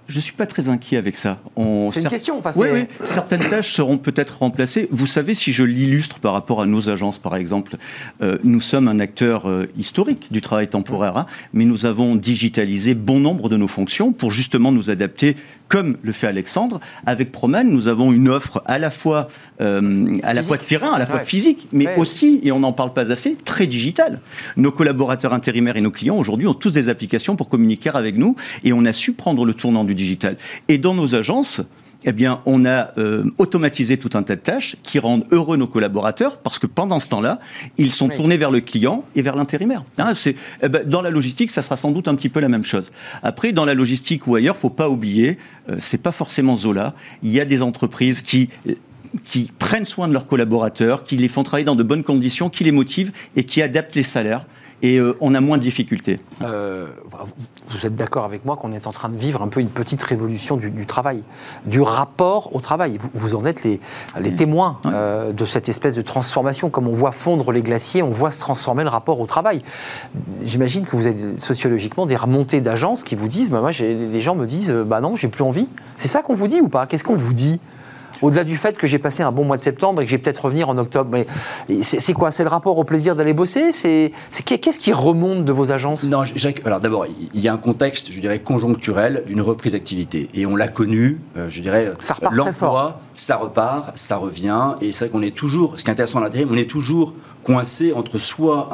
Je ne suis pas très inquiet avec ça. C'est une question, enfin, Oui, oui. Certaines tâches seront peut-être remplacées. Vous savez, si je l'illustre par rapport à nos agences, par exemple, euh, nous sommes un acteur euh, historique du travail temporaire, hein, mais nous avons digitalisé bon nombre de nos fonctions pour justement nous adapter, comme le fait Alexandre. Avec Proman, nous avons une offre à la fois, euh, à la fois de terrain, à la fois Ouais. physique, mais Ouais. aussi, et on n'en parle pas assez, très digital. Nos collaborateurs intérimaires et nos clients aujourd'hui ont tous des applications pour communiquer avec nous et on a su prendre le tournant du digital. Et dans nos agences, eh bien, on a euh, automatisé tout un tas de tâches qui rendent heureux nos collaborateurs parce que pendant ce temps-là, ils sont Oui. tournés vers le client et vers l'intérimaire. Hein, c'est, eh ben, dans la logistique, ça sera sans doute un petit peu la même chose. Après, dans la logistique ou ailleurs, faut pas oublier, euh, c'est pas forcément Zola. Il y a des entreprises qui euh, qui prennent soin de leurs collaborateurs, qui les font travailler dans de bonnes conditions, qui les motivent et qui adaptent les salaires. Et euh, on a moins de difficultés. Euh, vous êtes d'accord avec moi qu'on est en train de vivre un peu une petite révolution du, du travail, du rapport au travail. Vous, vous en êtes les, les témoins euh, de cette espèce de transformation. Comme on voit fondre les glaciers, on voit se transformer le rapport au travail. J'imagine que vous avez sociologiquement des remontées d'agences qui vous disent, bah, moi, les gens me disent, bah non, j'ai plus envie. C'est ça qu'on vous dit ou pas? Qu'est-ce qu'on vous dit? Au-delà du fait que j'ai passé un bon mois de septembre et que j'ai peut-être revenir en octobre, mais c'est quoi? C'est le rapport au plaisir d'aller bosser? C'est qu'est-ce qui remonte de vos agences? Non, alors d'abord, il y a un contexte, je dirais, conjoncturel d'une reprise d'activité. Et on l'a connu, euh, je dirais, Ça repart très fort. l'emploi, ça repart, ça revient. Et c'est vrai qu'on est toujours, ce qui est intéressant à l'intérim, on est toujours coincés entre soit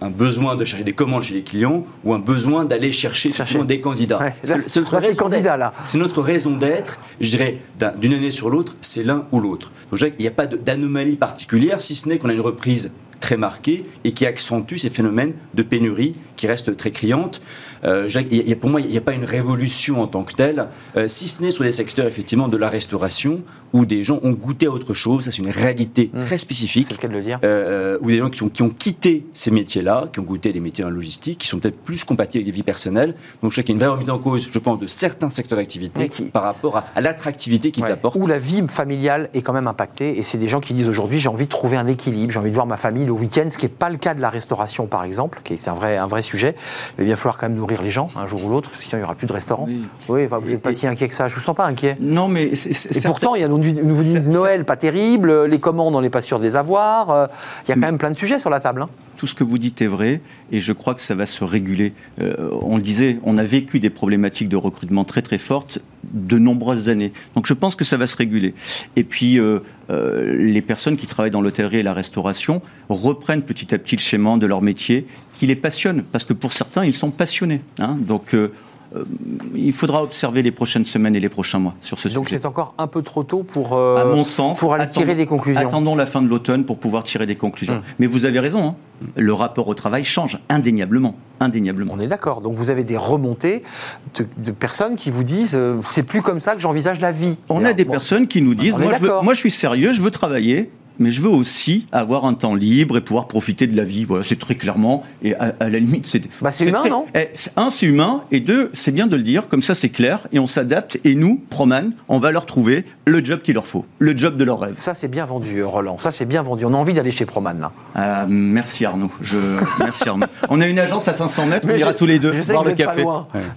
un, besoin de chercher des commandes chez les clients ou un besoin d'aller chercher, des candidats. Ouais, C'est- notre raison d'être. là. C'est notre raison d'être, je dirais, d'un- d'une année sur l'autre, c'est l'un ou l'autre. Donc je dirais qu'il n'y a pas d'anomalie particulière, si ce n'est qu'on a une reprise très marquée et qui accentue ces phénomènes de pénurie qui restent très criantes. Euh, y a- a- pour moi, il n'y a pas une révolution en tant que telle, euh, si ce n'est sur des secteurs effectivement de la restauration où des gens ont goûté à autre chose. Ça, c'est une réalité très spécifique. C'est le cas de le dire. Euh, ou des gens qui ont, qui ont quitté ces métiers-là, qui ont goûté des métiers en logistique, qui sont peut-être plus compatibles avec des vies personnelles. Donc je sais qu'il y a une vraie remise en cause, je pense, de certains secteurs d'activité qui- par rapport à, à l'attractivité qu'ils Ouais. apportent. Où la vie familiale est quand même impactée. Et c'est des gens qui disent aujourd'hui j'ai envie de trouver un équilibre, j'ai envie de voir ma famille le week-end, ce qui n'est pas le cas de la restauration par exemple, qui est un vrai, un vrai sujet. Mais il va falloir quand même nourrir les gens un jour ou l'autre, sinon il n'y aura plus de restaurant. Oui. Oui, enfin, vous n'êtes pas et- si inquiet que ça. Je ne vous sens pas inquiet. Non, mais c'est- c'est- Et pourtant, il y a nos dîner de c'est- Noël pas terrible, les commandes, on n'est pas sûr de les avoir. euh, Il y a quand même plein de sujets sur la table. hein. tout ce que vous dites est vrai et je crois que ça va se réguler. Euh, on le disait, on a vécu des problématiques de recrutement très très fortes de nombreuses années. Donc je pense que ça va se réguler. Et puis euh, euh, les personnes qui travaillent dans l'hôtellerie et la restauration reprennent petit à petit le schéma de leur métier qui les passionne parce que pour certains ils sont passionnés. hein. Donc euh, il faudra observer les prochaines semaines et les prochains mois sur ce Donc sujet. c'est encore un peu trop tôt pour, euh, À mon sens, pour aller attendons- tirer des conclusions. Attendons la fin de l'automne pour pouvoir tirer des conclusions. Hum. Mais vous avez raison, hein. le rapport au travail change indéniablement, indéniablement. On est d'accord. Donc vous avez des remontées de, de personnes qui vous disent euh, c'est plus comme ça que j'envisage la vie. On a des bon, personnes qui nous disent je, veux- moi je suis sérieux, je veux travailler. Mais je veux aussi avoir un temps libre et pouvoir profiter de la vie. Voilà, c'est très clairement. Et à, à la limite, c'est. Bah, c'est humain, très- non? Eh, Un, c'est humain. Et deux, c'est bien de le dire. Comme ça, c'est clair. Et on s'adapte. Et nous, Proman, on va leur trouver le job qu'il leur faut. Le job de leur rêve. Ça c'est bien vendu, euh, Roland. Ça c'est bien vendu. On a envie d'aller chez Proman là. Ah, merci Arnaud. Je... Merci Arnaud. On a une agence à 500 mètres. on Mais ira je- tous les deux Je sais boire que le café.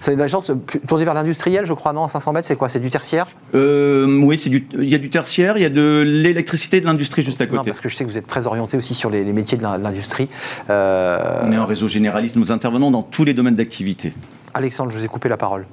C'est une agence euh, tournée vers l'industriel, je crois, non? À 500 mètres, c'est quoi? C'est du tertiaire? Euh, oui, c'est du, il y a du tertiaire, il y a de l'électricité et de l'industrie juste à Non, parce que je sais que vous êtes très orienté aussi sur les, les métiers de l'in- de l'industrie. Euh, On est un réseau généraliste, nous intervenons dans tous les domaines d'activité. Alexandre, je vous ai coupé la parole.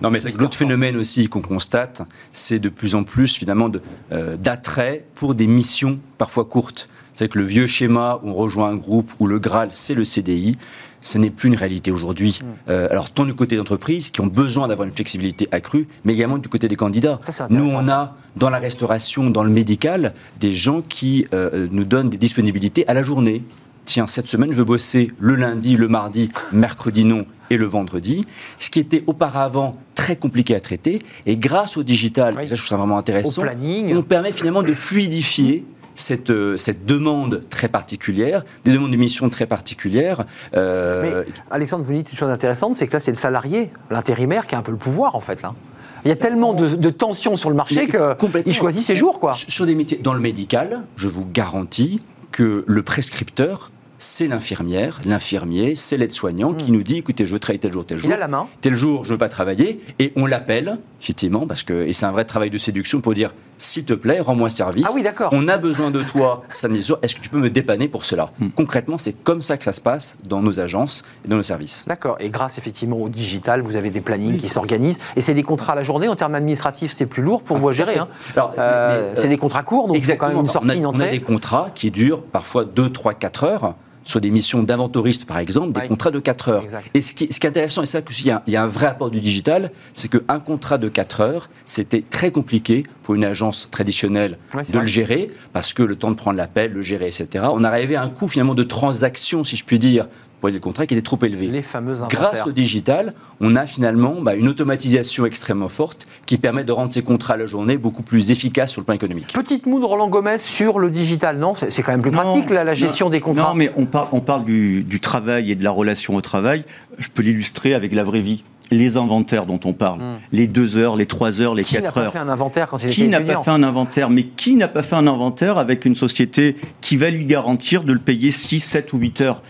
Non, mais c'est que Mister l'autre phénomène aussi qu'on constate, c'est de plus en plus finalement de, euh, d'attrait pour des missions parfois courtes. C'est que le vieux schéma où on rejoint un groupe où le Graal c'est le CDI, ce n'est plus une réalité aujourd'hui. Euh, alors tant du côté des entreprises qui ont besoin d'avoir une flexibilité accrue, mais également du côté des candidats. Ça, Nous, on a dans la restauration, dans le médical, des gens qui euh, nous donnent des disponibilités à la journée. Tiens, cette semaine, je veux bosser le lundi, le mardi, mercredi non et le vendredi, ce qui était auparavant très compliqué à traiter. Et grâce au digital, Oui. là, je trouve ça vraiment intéressant, planning. on permet finalement de fluidifier cette, euh, cette demande très particulière, des demandes de mission très particulières. euh, Mais Alexandre, vous dites une chose intéressante, c'est que là, c'est le salarié, l'intérimaire, qui a un peu le pouvoir, en fait. Là. Il y a tellement de, de tensions sur le marché qu'il choisit ses jours, quoi. Sur des métiers, dans le médical, je vous garantis que le prescripteur, c'est l'infirmière, l'infirmier, c'est l'aide-soignant qui nous dit écoutez, je veux travailler tel jour, tel jour. Hmm. Il a la main. tel jour, je ne veux pas travailler, et on l'appelle, effectivement, parce que, et c'est un vrai travail de séduction pour dire, s'il te plaît, rends-moi service. Ah oui, d'accord. On a besoin de toi [LAUGHS] samedi soir, est-ce que tu peux me dépanner pour cela Hmm. Concrètement, c'est comme ça que ça se passe dans nos agences et dans nos services. D'accord. Et grâce effectivement au digital, vous avez des plannings qui s'organisent. Et c'est des contrats à la journée. En termes administratifs, c'est plus lourd pour vous à gérer. hein. Alors, Euh, mais, c'est euh, des contrats courts, donc il faut quand même une on, sortie, a, une on a des contrats qui durent parfois 2, 3, 4 heures. Sur des missions d'inventoriste, par exemple, des Oui. contrats de 4 heures. Exact. Et ce qui, ce qui est intéressant, et ça, il y, a, il y a un vrai apport du digital, c'est qu'un contrat de 4 heures, c'était très compliqué pour une agence traditionnelle de vrai. le gérer, parce que le temps de prendre l'appel, le gérer, etc. On arrivait à un coût finalement de transaction, si je puis dire, pour les contrats qui était trop élevé. Les fameux Grâce au digital, on a finalement bah, une automatisation extrêmement forte qui permet de rendre ces contrats à la journée beaucoup plus efficaces sur le plan économique. Petite moue de Roland Gomez sur le digital. Non, c'est quand même plus Non, pratique, là, la non, gestion des contrats. Non, mais on parle, on parle du, du travail et de la relation au travail. Je peux l'illustrer avec la vraie vie. Les inventaires dont on parle, les deux heures, les trois heures, les Hmm. Qui n'a quatre pas heures. fait un inventaire quand il Qui était n'a pas fait un inventaire Mais qui n'a pas fait un inventaire avec une société qui va lui garantir de le payer 6, 7 ou 8 heures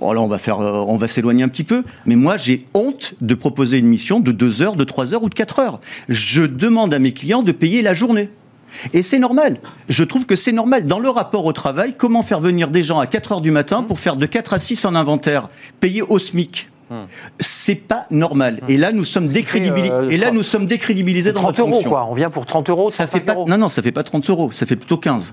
alors là, on va faire, euh, on va s'éloigner un petit peu, mais moi j'ai honte de proposer une mission de 2 heures, de 3 heures ou de 4 heures. Je demande à mes clients de payer la journée. Et c'est normal. Je trouve que c'est normal. Dans le rapport au travail, comment faire venir des gens à 4 heures du matin pour faire de 4 à 6 en inventaire, payés au SMIC? C'est pas normal. Et là, nous sommes décrédibilisés. euh, Et là, 30 nous sommes décrédibilisés dans 30 notre euros, fonction. quoi. On vient pour 30 euros, Ça fait 35 pas, euros. non, non, ça fait pas 30 euros, ça fait plutôt 15.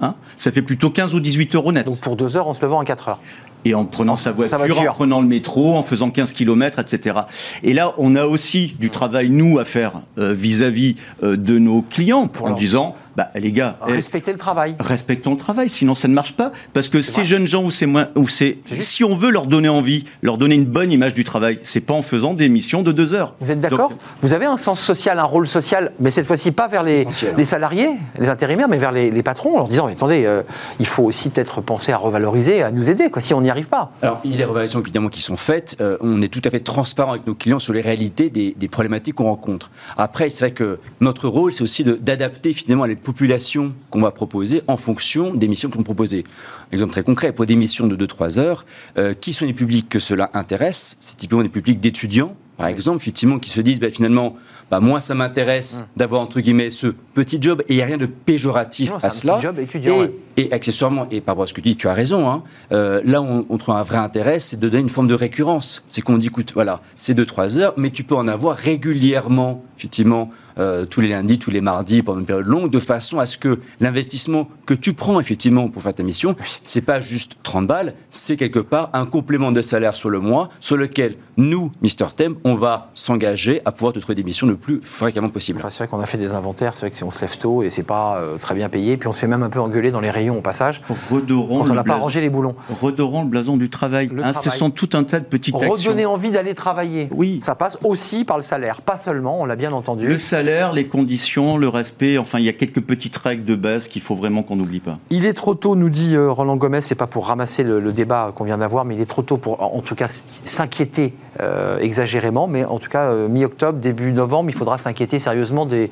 Hein? Ça fait plutôt 15 ou 18 euros net. Donc pour deux heures en se levant à 4 heures. Et en prenant sa voiture, en prenant le métro, en faisant 15 km, etc. Et là, on a aussi du travail, nous, à faire euh, vis-à-vis euh, de nos clients, en leur- disant, bah, les gars, eh, Respecter le travail. respectons le travail, sinon ça ne marche pas. Parce que ces vrai. jeunes gens, ou c'est moins, ou juste. si on veut leur donner envie, leur donner une bonne image du travail, c'est pas en faisant des missions de deux heures. Vous êtes d'accord Donc, Vous avez un sens social, un rôle social, mais cette fois-ci pas vers les, Essentiel. les salariés, les intérimaires, mais vers les, les patrons, en leur disant, mais attendez, euh, il faut aussi peut-être penser à revaloriser, à nous aider, quoi, si on n'y arrive pas. Alors, il y a des revalorisations évidemment qui sont faites. Euh, on est tout à fait transparent avec nos clients sur les réalités des, des problématiques qu'on rencontre. Après, c'est vrai que notre rôle, c'est aussi de- d'adapter finalement les populations qu'on va proposer en fonction des missions qui sont proposées. Exemple très concret, pour des missions de 2-3 heures, euh, qui sont les publics que cela intéresse? C'est typiquement des publics d'étudiants, par exemple, effectivement, qui se disent bah, finalement, bah, moi ça m'intéresse d'avoir entre guillemets ce petit job et il n'y a rien de péjoratif Non, à un cela. petit job étudiant, Et- ouais. et accessoirement, et par rapport à ce que tu dis, tu as raison, hein, euh, là on, on trouve un vrai intérêt, c'est de donner une forme de récurrence. C'est qu'on dit, écoute, voilà, c'est 2-3 heures, mais tu peux en avoir régulièrement, effectivement, euh, tous les lundis, tous les mardis, pendant une période longue, de façon à ce que l'investissement que tu prends, effectivement, pour faire ta mission, c'est pas juste 30 balles, c'est quelque part un complément de salaire sur le mois, sur lequel nous, Mister Temp, on va s'engager à pouvoir te trouver des missions le plus fréquemment possible. Enfin, c'est vrai qu'on a fait des inventaires, c'est vrai que si on se lève tôt et c'est pas euh, très bien payé, puis on se fait même un peu engueuler dans les rayons au passage, Redorons quand on le, n'a pas blason, rangé les boulons. redorons le blason du travail. Le Hein, Ce travail. sont tout un tas de petites actions. Redonner envie d'aller travailler. Oui. Ça passe aussi par le salaire, pas seulement, on l'a bien entendu. Le salaire, les conditions, le respect, enfin, il y a quelques petites règles de base qu'il faut vraiment qu'on n'oublie pas. Il est trop tôt, nous dit euh, Roland Gomez, c'est pas pour ramasser le, débat qu'on vient d'avoir, mais il est trop tôt pour, en tout cas, s'inquiéter euh, exagérément, mais en tout cas, euh, mi-octobre, début novembre, il faudra s'inquiéter sérieusement des,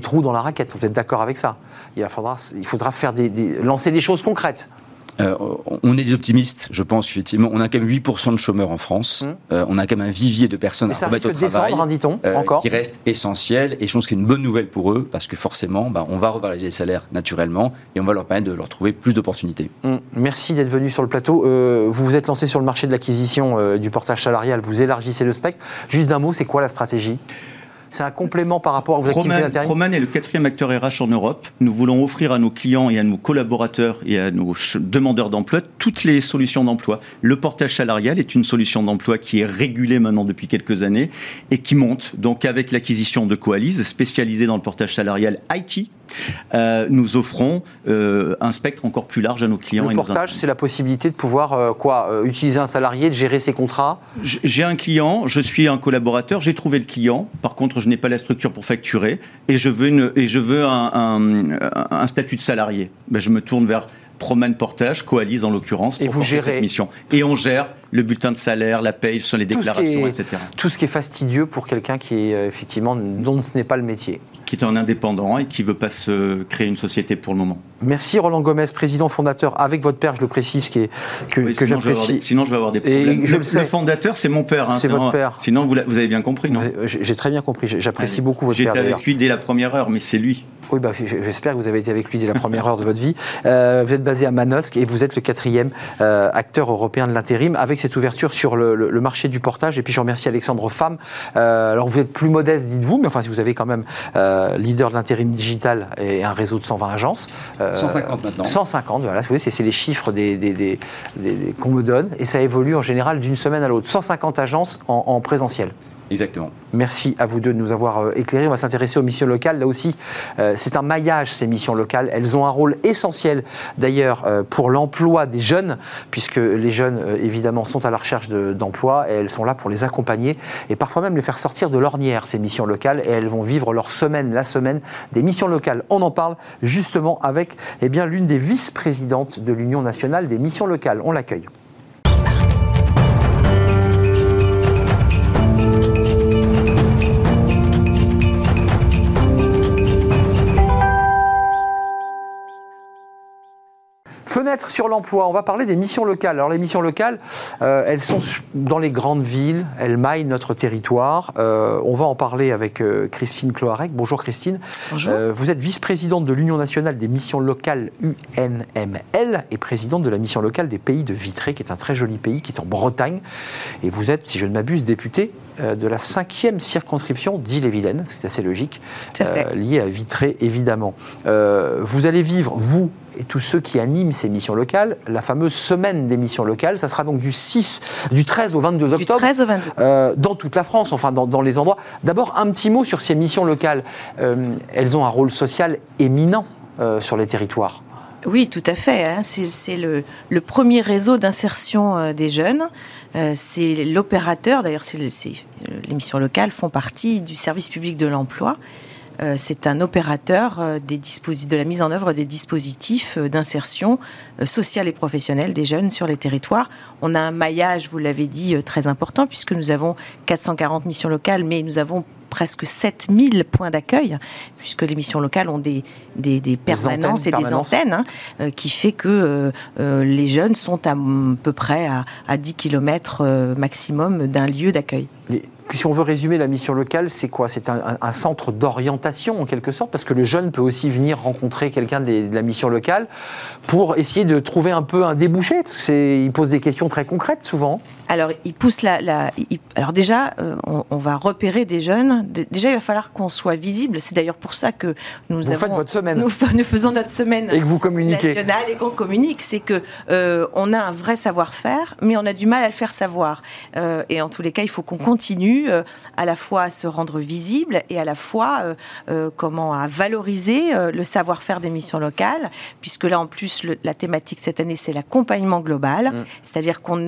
trous dans la raquette. Vous êtes d'accord avec ça? Il faudra, faire des- lancer des choses concrètes. Euh, on est des optimistes, je pense effectivement. On a quand même 8% de chômeurs en France. Hum. Euh, on a quand même un vivier de personnes Mais à remettre au travail. hein, dit-on, euh, encore. qui reste essentiel et je pense que c'est une bonne nouvelle pour eux parce que forcément bah, on va revaloriser les salaires naturellement et on va leur permettre de leur trouver plus d'opportunités. Hum, Merci d'être venu sur le plateau. Vous vous êtes lancé sur le marché de l'acquisition du portage salarial, vous élargissez le spectre. Juste d'un mot, c'est quoi la stratégie? C'est un complément par rapport à vos activités Proman, Proman est le quatrième acteur RH en Europe. Nous voulons offrir à nos clients et à nos collaborateurs et à nos demandeurs d'emploi toutes les solutions d'emploi. Le portage salarial est une solution d'emploi qui est régulée maintenant depuis quelques années et qui monte. Donc avec l'acquisition de Coalise, spécialisée dans le portage salarial IT, euh, nous offrons euh, un spectre encore plus large à nos clients. Le et portage, c'est la possibilité de pouvoir euh, quoi utiliser un salarié, de gérer ses contrats. J'ai un client, je suis un collaborateur, j'ai trouvé le client. Par contre, je n'ai pas la structure pour facturer et je veux, une, et je veux un, un- un statut de salarié. Ben, je me tourne vers Proman Portage, Coalise en l'occurrence, pour vous gérez- cette mission. Et on gère le bulletin de salaire, la paye, sur les Tout déclarations, est, etc. tout ce qui est fastidieux pour quelqu'un qui est euh, effectivement dont ce n'est pas le métier. Qui est un indépendant et qui veut pas se créer une société pour le moment. Merci Roland Gomez, président fondateur avec votre père, je le précise, qui est, que, Oui, j'apprécie. sinon, je vais avoir des Et problèmes. je le, le fondateur, c'est mon père. hein, C'est votre père. Sinon, vous, vous avez bien compris, non J'ai très bien compris, j'apprécie beaucoup votre père J'étais avec lui dès la première heure, mais c'est lui. Oui, bah, j'espère que vous avez été avec lui dès la première heure de votre vie. Euh, vous êtes basé à Manosque et vous êtes le quatrième euh, acteur européen de l'intérim avec cette ouverture sur le, le- le marché du portage. Et puis je remercie Alexandre Femme. Euh, alors vous êtes plus modeste, dites-vous, mais enfin si vous avez quand même leader de l'intérim digital et un réseau de 120 agences. euh, 150 maintenant. 150, voilà, vous voyez, c'est les chiffres des, des- des- des- des- qu'on me donne et ça évolue en général d'une semaine à l'autre. 150 agences en- en présentiel. Exactement. Merci à vous deux de nous avoir euh, éclairés. On va s'intéresser aux missions locales. Là aussi, euh, c'est un maillage, ces missions locales. Elles ont un rôle essentiel, d'ailleurs, euh, pour l'emploi des jeunes, puisque les jeunes, évidemment, sont à la recherche de- d'emploi et elles sont là pour les accompagner et parfois même les faire sortir de l'ornière, ces missions locales, et elles vont vivre leur semaine, la semaine des missions locales. On en parle justement avec eh l'une des vice-présidentes de l'Union nationale des missions locales. On l'accueille. Fenêtre sur l'emploi, on va parler des missions locales. Alors les missions locales, euh, elles sont dans les grandes villes, elles maillent notre territoire. Euh, on va en parler avec euh, Christine Cloarec. Bonjour Christine. Bonjour. Vous êtes vice-présidente de l'Union nationale des missions locales UNML et présidente de la mission locale des pays de Vitré, qui est un très joli pays, qui est en Bretagne. Et vous êtes, si je ne m'abuse, députée de la cinquième circonscription d'Ille-et-Vilaine, ce qui est assez logique, Tout à Vitré évidemment. Vous allez vivre, vous et tous ceux qui animent ces missions locales, la fameuse semaine des missions locales. Ça sera donc du 6, du 13 au 22 octobre. Du 13 au 22. Euh, dans toute la France, enfin dans, dans les endroits. D'abord, un petit mot sur ces missions locales. Euh, elles ont un rôle social éminent euh, sur les territoires. Oui, tout à fait. hein. C'est le, le premier réseau d'insertion des jeunes. Euh, c'est l'opérateur, d'ailleurs, le- les missions locales font partie du service public de l'emploi. Euh, c'est un opérateur euh, des de la mise en œuvre des dispositifs euh, d'insertion sociale et professionnelle des jeunes sur les territoires. On a un maillage, vous l'avez dit, très important, puisque nous avons 440 missions locales, mais nous avons presque 7000 points d'accueil, puisque les missions locales ont des, des, des permanences et des antennes, hein, qui fait que euh, les jeunes sont à peu près à, à 10 km maximum d'un lieu d'accueil. Les- si on veut résumer la mission locale, c'est quoi? C'est un, centre d'orientation en quelque sorte, parce que le jeune peut aussi venir rencontrer quelqu'un de la mission locale pour essayer de trouver un peu un débouché, parce qu'il pose des questions très concrètes souvent. Alors, il pousse la. la- il- alors déjà, euh, on, on va repérer des jeunes. Déjà, il va falloir qu'on soit visible. C'est d'ailleurs pour ça que nous Vous avons. faites votre semaine. Nous, nous faisons notre semaine. Et que vous communiquez. nationale et qu'on communique, c'est que euh, on a un vrai savoir-faire, mais on a du mal à le faire savoir. Euh, et en tous les cas, il faut qu'on continue euh, à la fois à se rendre visible et à la fois euh, euh, comment à valoriser le savoir-faire des missions locales, puisque là en plus le- la thématique cette année c'est l'accompagnement global, Mm. c'est-à-dire qu'on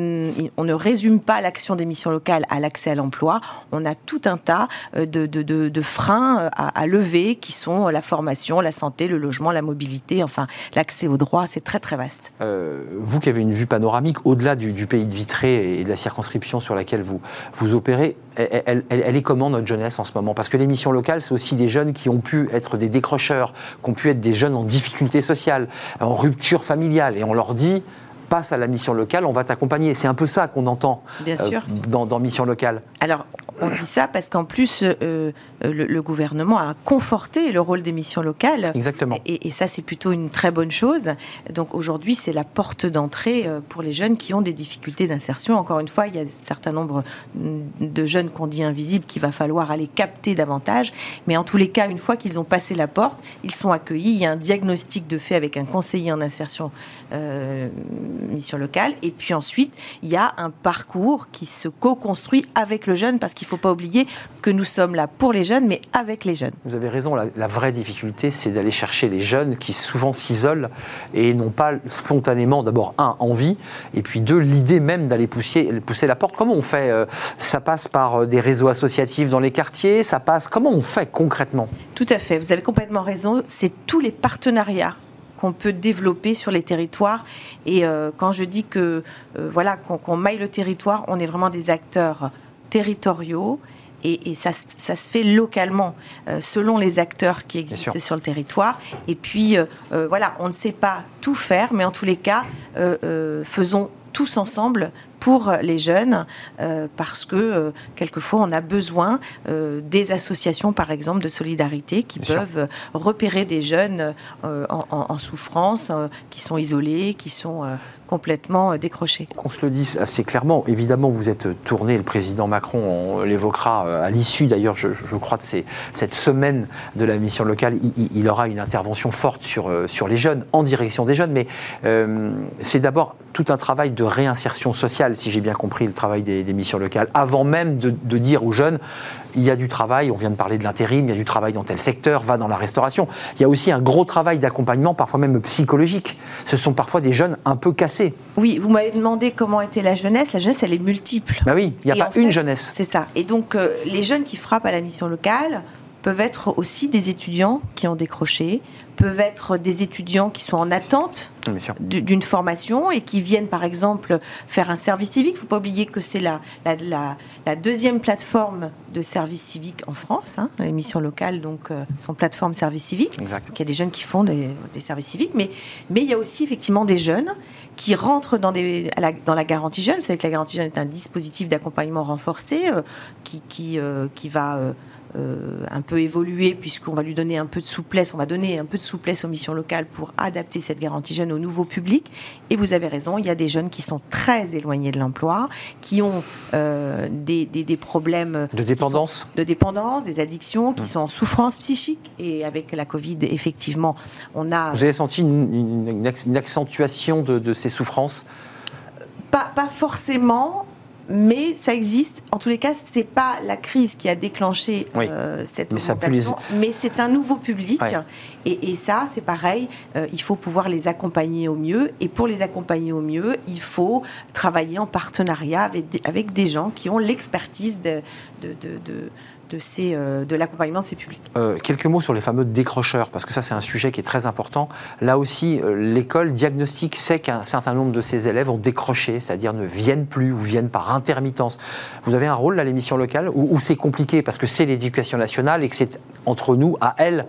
on ne résume pas l'action des missions locales à l'accès à l'emploi, on a tout un tas de, de- de- de freins à, à lever qui sont la formation, la santé, le logement, la mobilité, enfin l'accès aux droits, c'est très très vaste. Euh, vous qui avez une vue panoramique au-delà du, du pays de Vitré et de la circonscription sur laquelle vous, vous opérez, elle, elle- elle- elle est comment notre jeunesse en ce moment? Parce que les missions locales, c'est aussi des jeunes qui ont pu être des décrocheurs, qui ont pu être des jeunes en difficulté sociale, en rupture familiale, et on leur dit passe à la mission locale, on va t'accompagner. C'est un peu ça qu'on entend Bien euh, sûr. dans, dans mission locale. Alors, on dit ça parce qu'en plus, euh, euh, le, le gouvernement a conforté le rôle des missions locales. Exactement. Et, et ça, c'est plutôt une très bonne chose. Donc aujourd'hui, c'est la porte d'entrée euh, pour les jeunes qui ont des difficultés d'insertion. Encore une fois, il y a un certain nombre de jeunes qu'on dit invisibles qu'il va falloir aller capter davantage. Mais en tous les cas, une fois qu'ils ont passé la porte, ils sont accueillis. Il y a un diagnostic de fait avec un conseiller en insertion euh, mission locale. Et puis ensuite, il y a un parcours qui se co-construit avec le jeune parce qu'il faut pas oublier que nous sommes là pour les jeunes, mais avec les jeunes. Vous avez raison, la, la vraie difficulté, c'est d'aller chercher les jeunes qui souvent s'isolent et n'ont pas spontanément, d'abord, un, envie, et puis deux, l'idée même d'aller pousser, pousser la porte. Comment on fait euh, Ça passe par euh, des réseaux associatifs dans les quartiers, ça passe... Comment on fait concrètement? Tout à fait, vous avez complètement raison. C'est tous les partenariats qu'on peut développer sur les territoires. Et euh, quand je dis que euh, voilà qu'on qu'on maille le territoire, on est vraiment des acteurs territoriaux. Et, et ça, se fait localement, euh, selon les acteurs qui existent sur le territoire. Et puis, euh, euh, voilà, on ne sait pas tout faire, mais en tous les cas, faisons tous ensemble pour les jeunes, euh, parce que euh, quelquefois on a besoin euh, des associations, par exemple, de solidarité, qui Bien sûr. peuvent repérer des jeunes en, souffrance, qui sont isolés, qui sont complètement euh, décrochés. Qu'on se le dise assez clairement, évidemment, vous êtes tourné, le président Macron on l'évoquera euh, à l'issue d'ailleurs, je, crois, de cette semaine de la mission locale, il, aura une intervention forte sur, euh, sur les jeunes, en direction des jeunes, mais c'est d'abord tout un travail de réinsertion sociale, si j'ai bien compris le travail des, missions locales, avant même de dire aux jeunes, il y a du travail, on vient de parler de l'intérim, il y a du travail dans tel secteur, va dans la restauration. Il y a aussi un gros travail d'accompagnement, parfois même psychologique. Ce sont parfois des jeunes un peu cassés. Oui, vous m'avez demandé comment était la jeunesse. La jeunesse, elle est multiple. Bah oui, il n'y a Et pas en fait, une jeunesse. C'est ça. Et donc, euh, les jeunes qui frappent à la mission locale peuvent être aussi des étudiants qui ont décroché, peuvent être des étudiants qui sont en attente d'une formation et qui viennent par exemple faire un service civique. Il ne faut pas oublier que c'est la, la, la- la deuxième plateforme de service civique en France. Hein. Les missions locales donc, euh, sont plateforme service civique. Exact. Donc il y a des jeunes qui font des, des services civiques, mais, mais il y a aussi effectivement des jeunes qui rentrent dans, des, à la, dans la garantie jeune. Vous savez que la garantie jeune est un dispositif d'accompagnement renforcé euh, qui, qui, euh, qui va... euh, un peu évoluer puisqu'on va lui donner un peu de souplesse, on va donner un peu de souplesse aux missions locales pour adapter cette garantie jeune au nouveau public. Et vous avez raison, il y a des jeunes qui sont très éloignés de l'emploi, qui ont euh, des, des, des, problèmes de dépendance, de dépendance, des addictions, qui mmh. sont en souffrance psychique. Et avec la Covid, effectivement, on a. Vous avez senti une, une, une accentuation de, de, ces souffrances? Pas, pas forcément mais ça existe. En tous les cas, c'est pas la crise qui a déclenché euh, cette mais augmentation, mais c'est un nouveau public. Et, et, ça, c'est pareil. Euh, il faut pouvoir les accompagner au mieux. Et pour les accompagner au mieux, il faut travailler en partenariat avec des, avec des gens qui ont l'expertise de, de, de de, ces, euh, de l'accompagnement de ces publics. Euh, quelques mots sur les fameux décrocheurs, parce que ça c'est un sujet qui est très important. Là aussi, euh, l'école diagnostique sait qu'un certain nombre de ses élèves ont décroché, c'est-à-dire ne viennent plus ou viennent par intermittence. Vous avez un rôle à l'émission locale où, c'est compliqué parce que c'est l'éducation nationale et que c'est entre nous, à elle,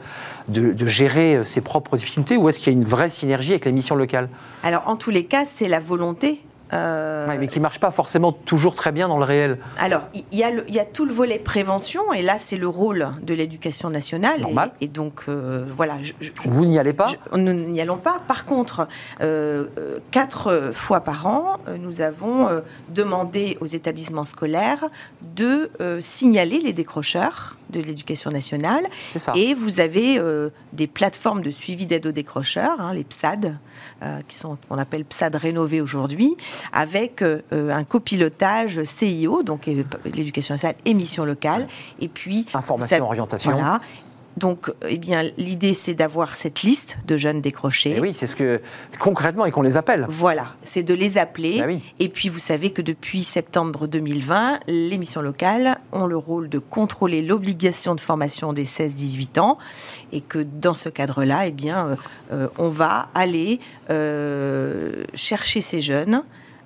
de, de gérer ses propres difficultés ou est-ce qu'il y a une vraie synergie avec l'émission locale? Alors en tous les cas, c'est la volonté euh, mais qui ne marche pas forcément toujours très bien dans le réel. Alors, il y, y, a tout le volet prévention, et là, c'est le rôle de l'éducation nationale. Normal. Et, donc, euh, voilà. Vous n'y allez pas Nous n'y allons pas. Par contre, euh, quatre fois par an, nous avons demandé aux établissements scolaires de signaler les décrocheurs de l'éducation nationale. Ça. Et vous avez des plateformes de suivi d'aide aux décrocheurs, hein, les PSAD, qui sont qu'on appelle PSAD rénovés aujourd'hui, avec euh, un copilotage CIO, donc euh, l'éducation nationale et mission locale, et puis information, orientation. Voilà, donc, eh bien, l'idée, c'est d'avoir cette liste de jeunes décrochés. Et oui, c'est ce que concrètement et qu'on les appelle. Voilà, c'est de les appeler. Ah oui. Et puis, vous savez que depuis septembre 2020, les missions locales ont le rôle de contrôler l'obligation de formation des 16-18 ans, et que dans ce cadre-là, eh bien, euh, euh, on va aller euh, chercher ces jeunes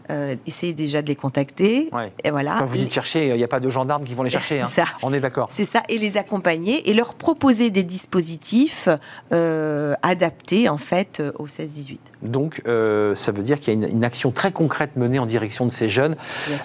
euh, essayez déjà de les contacter. Et voilà. Quand vous dites chercher, il n'y a pas de gendarmes qui vont les chercher. Hein. Ça. On est d'accord. C'est ça, et les accompagner et leur proposer des dispositifs euh, adaptés en fait euh, aux 16-18. Donc, euh, ça veut dire qu'il y a une, une, action très concrète menée en direction de ces jeunes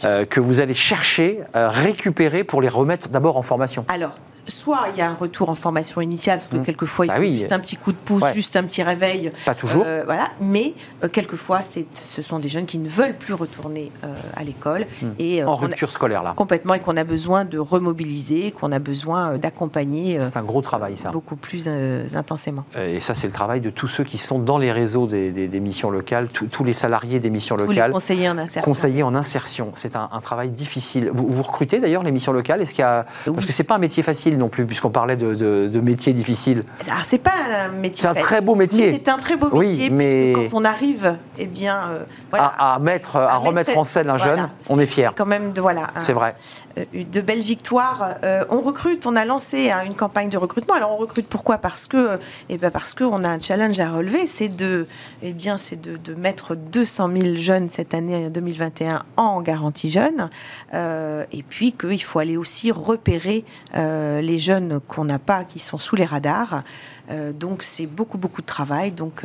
euh, que vous allez chercher, récupérer pour les remettre d'abord en formation. Alors, soit il y a un retour en formation initiale, parce que mmh. quelquefois, bah il faut oui. juste un petit coup de pouce, ouais. juste un petit réveil. Pas toujours. Euh, voilà. Mais quelquefois, ce sont des jeunes qui ne veulent plus retourner à l'école. Mmh. et En rupture a, scolaire, là. Complètement, et qu'on a besoin de remobiliser, qu'on a besoin d'accompagner. C'est un gros travail, ça. Beaucoup plus intensément. Et ça, c'est le travail de tous ceux qui sont dans les réseaux des, des, des missions locales, tous les salariés des missions tous locales. Les conseillers en insertion. Conseillers en insertion. C'est un, un, travail difficile. Vous, vous recrutez d'ailleurs les missions locales? Est-ce qu'il y a... oui. Parce que c'est pas un métier facile non plus, puisqu'on parlait de, de, de métiers difficiles. Alors, c'est pas un métier C'est un très beau métier. C'est un très beau oui, métier, mais... puisque quand on arrive, eh bien, euh, voilà, à, à, mettre, à, à remettre en scène un voilà, jeune, on est fier. Quand même, de, voilà. C'est vrai. Euh, de belles victoires. Euh, on recrute, on a lancé hein, une campagne de recrutement. Alors on recrute pourquoi? Parce que, eh ben parce qu'on a un challenge à relever, c'est de, eh bien, c'est de, de, mettre 200 000 jeunes cette année 2021 en garantie jeune, euh, et puis qu'il faut aller aussi repérer euh, les jeunes qu'on n'a pas, qui sont sous les radars. Euh, donc c'est beaucoup beaucoup de travail. Donc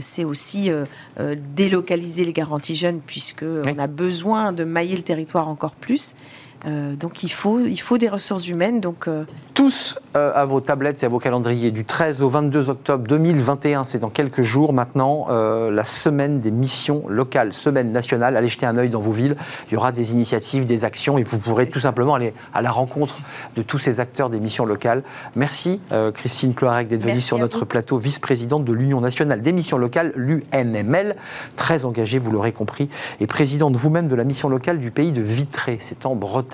c'est aussi délocaliser les garanties jeunes puisque oui. on a besoin de mailler le territoire encore plus. Euh, donc il faut, il faut des ressources humaines. Donc, euh... Tous euh, à vos tablettes et à vos calendriers du 13 au 22 octobre 2021, c'est dans quelques jours maintenant, la semaine des missions locales, semaine nationale. Allez jeter un œil dans vos villes. Il y aura des initiatives, des actions et vous pourrez tout simplement aller à la rencontre de tous ces acteurs des missions locales. Merci Christine Cloarec d'être venue sur notre vous. plateau, vice-présidente de l'Union nationale des missions locales, l'UNML, très engagée, vous l'aurez compris, et présidente vous-même de la mission locale du pays de Vitré, c'est en Bretagne.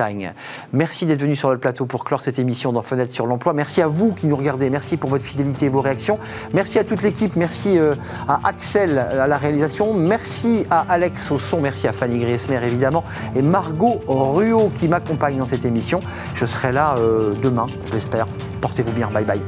Merci d'être venu sur le plateau pour clore cette émission dans Fenêtre sur l'emploi. Merci à vous qui nous regardez. Merci pour votre fidélité et vos réactions. Merci à toute l'équipe. Merci euh, à Axel à la réalisation. Merci à Alex au son. Merci à Fanny Griesmer évidemment et Margot Ruot qui m'accompagne dans cette émission. Je serai là euh, demain, je l'espère. Portez-vous bien. Bye bye.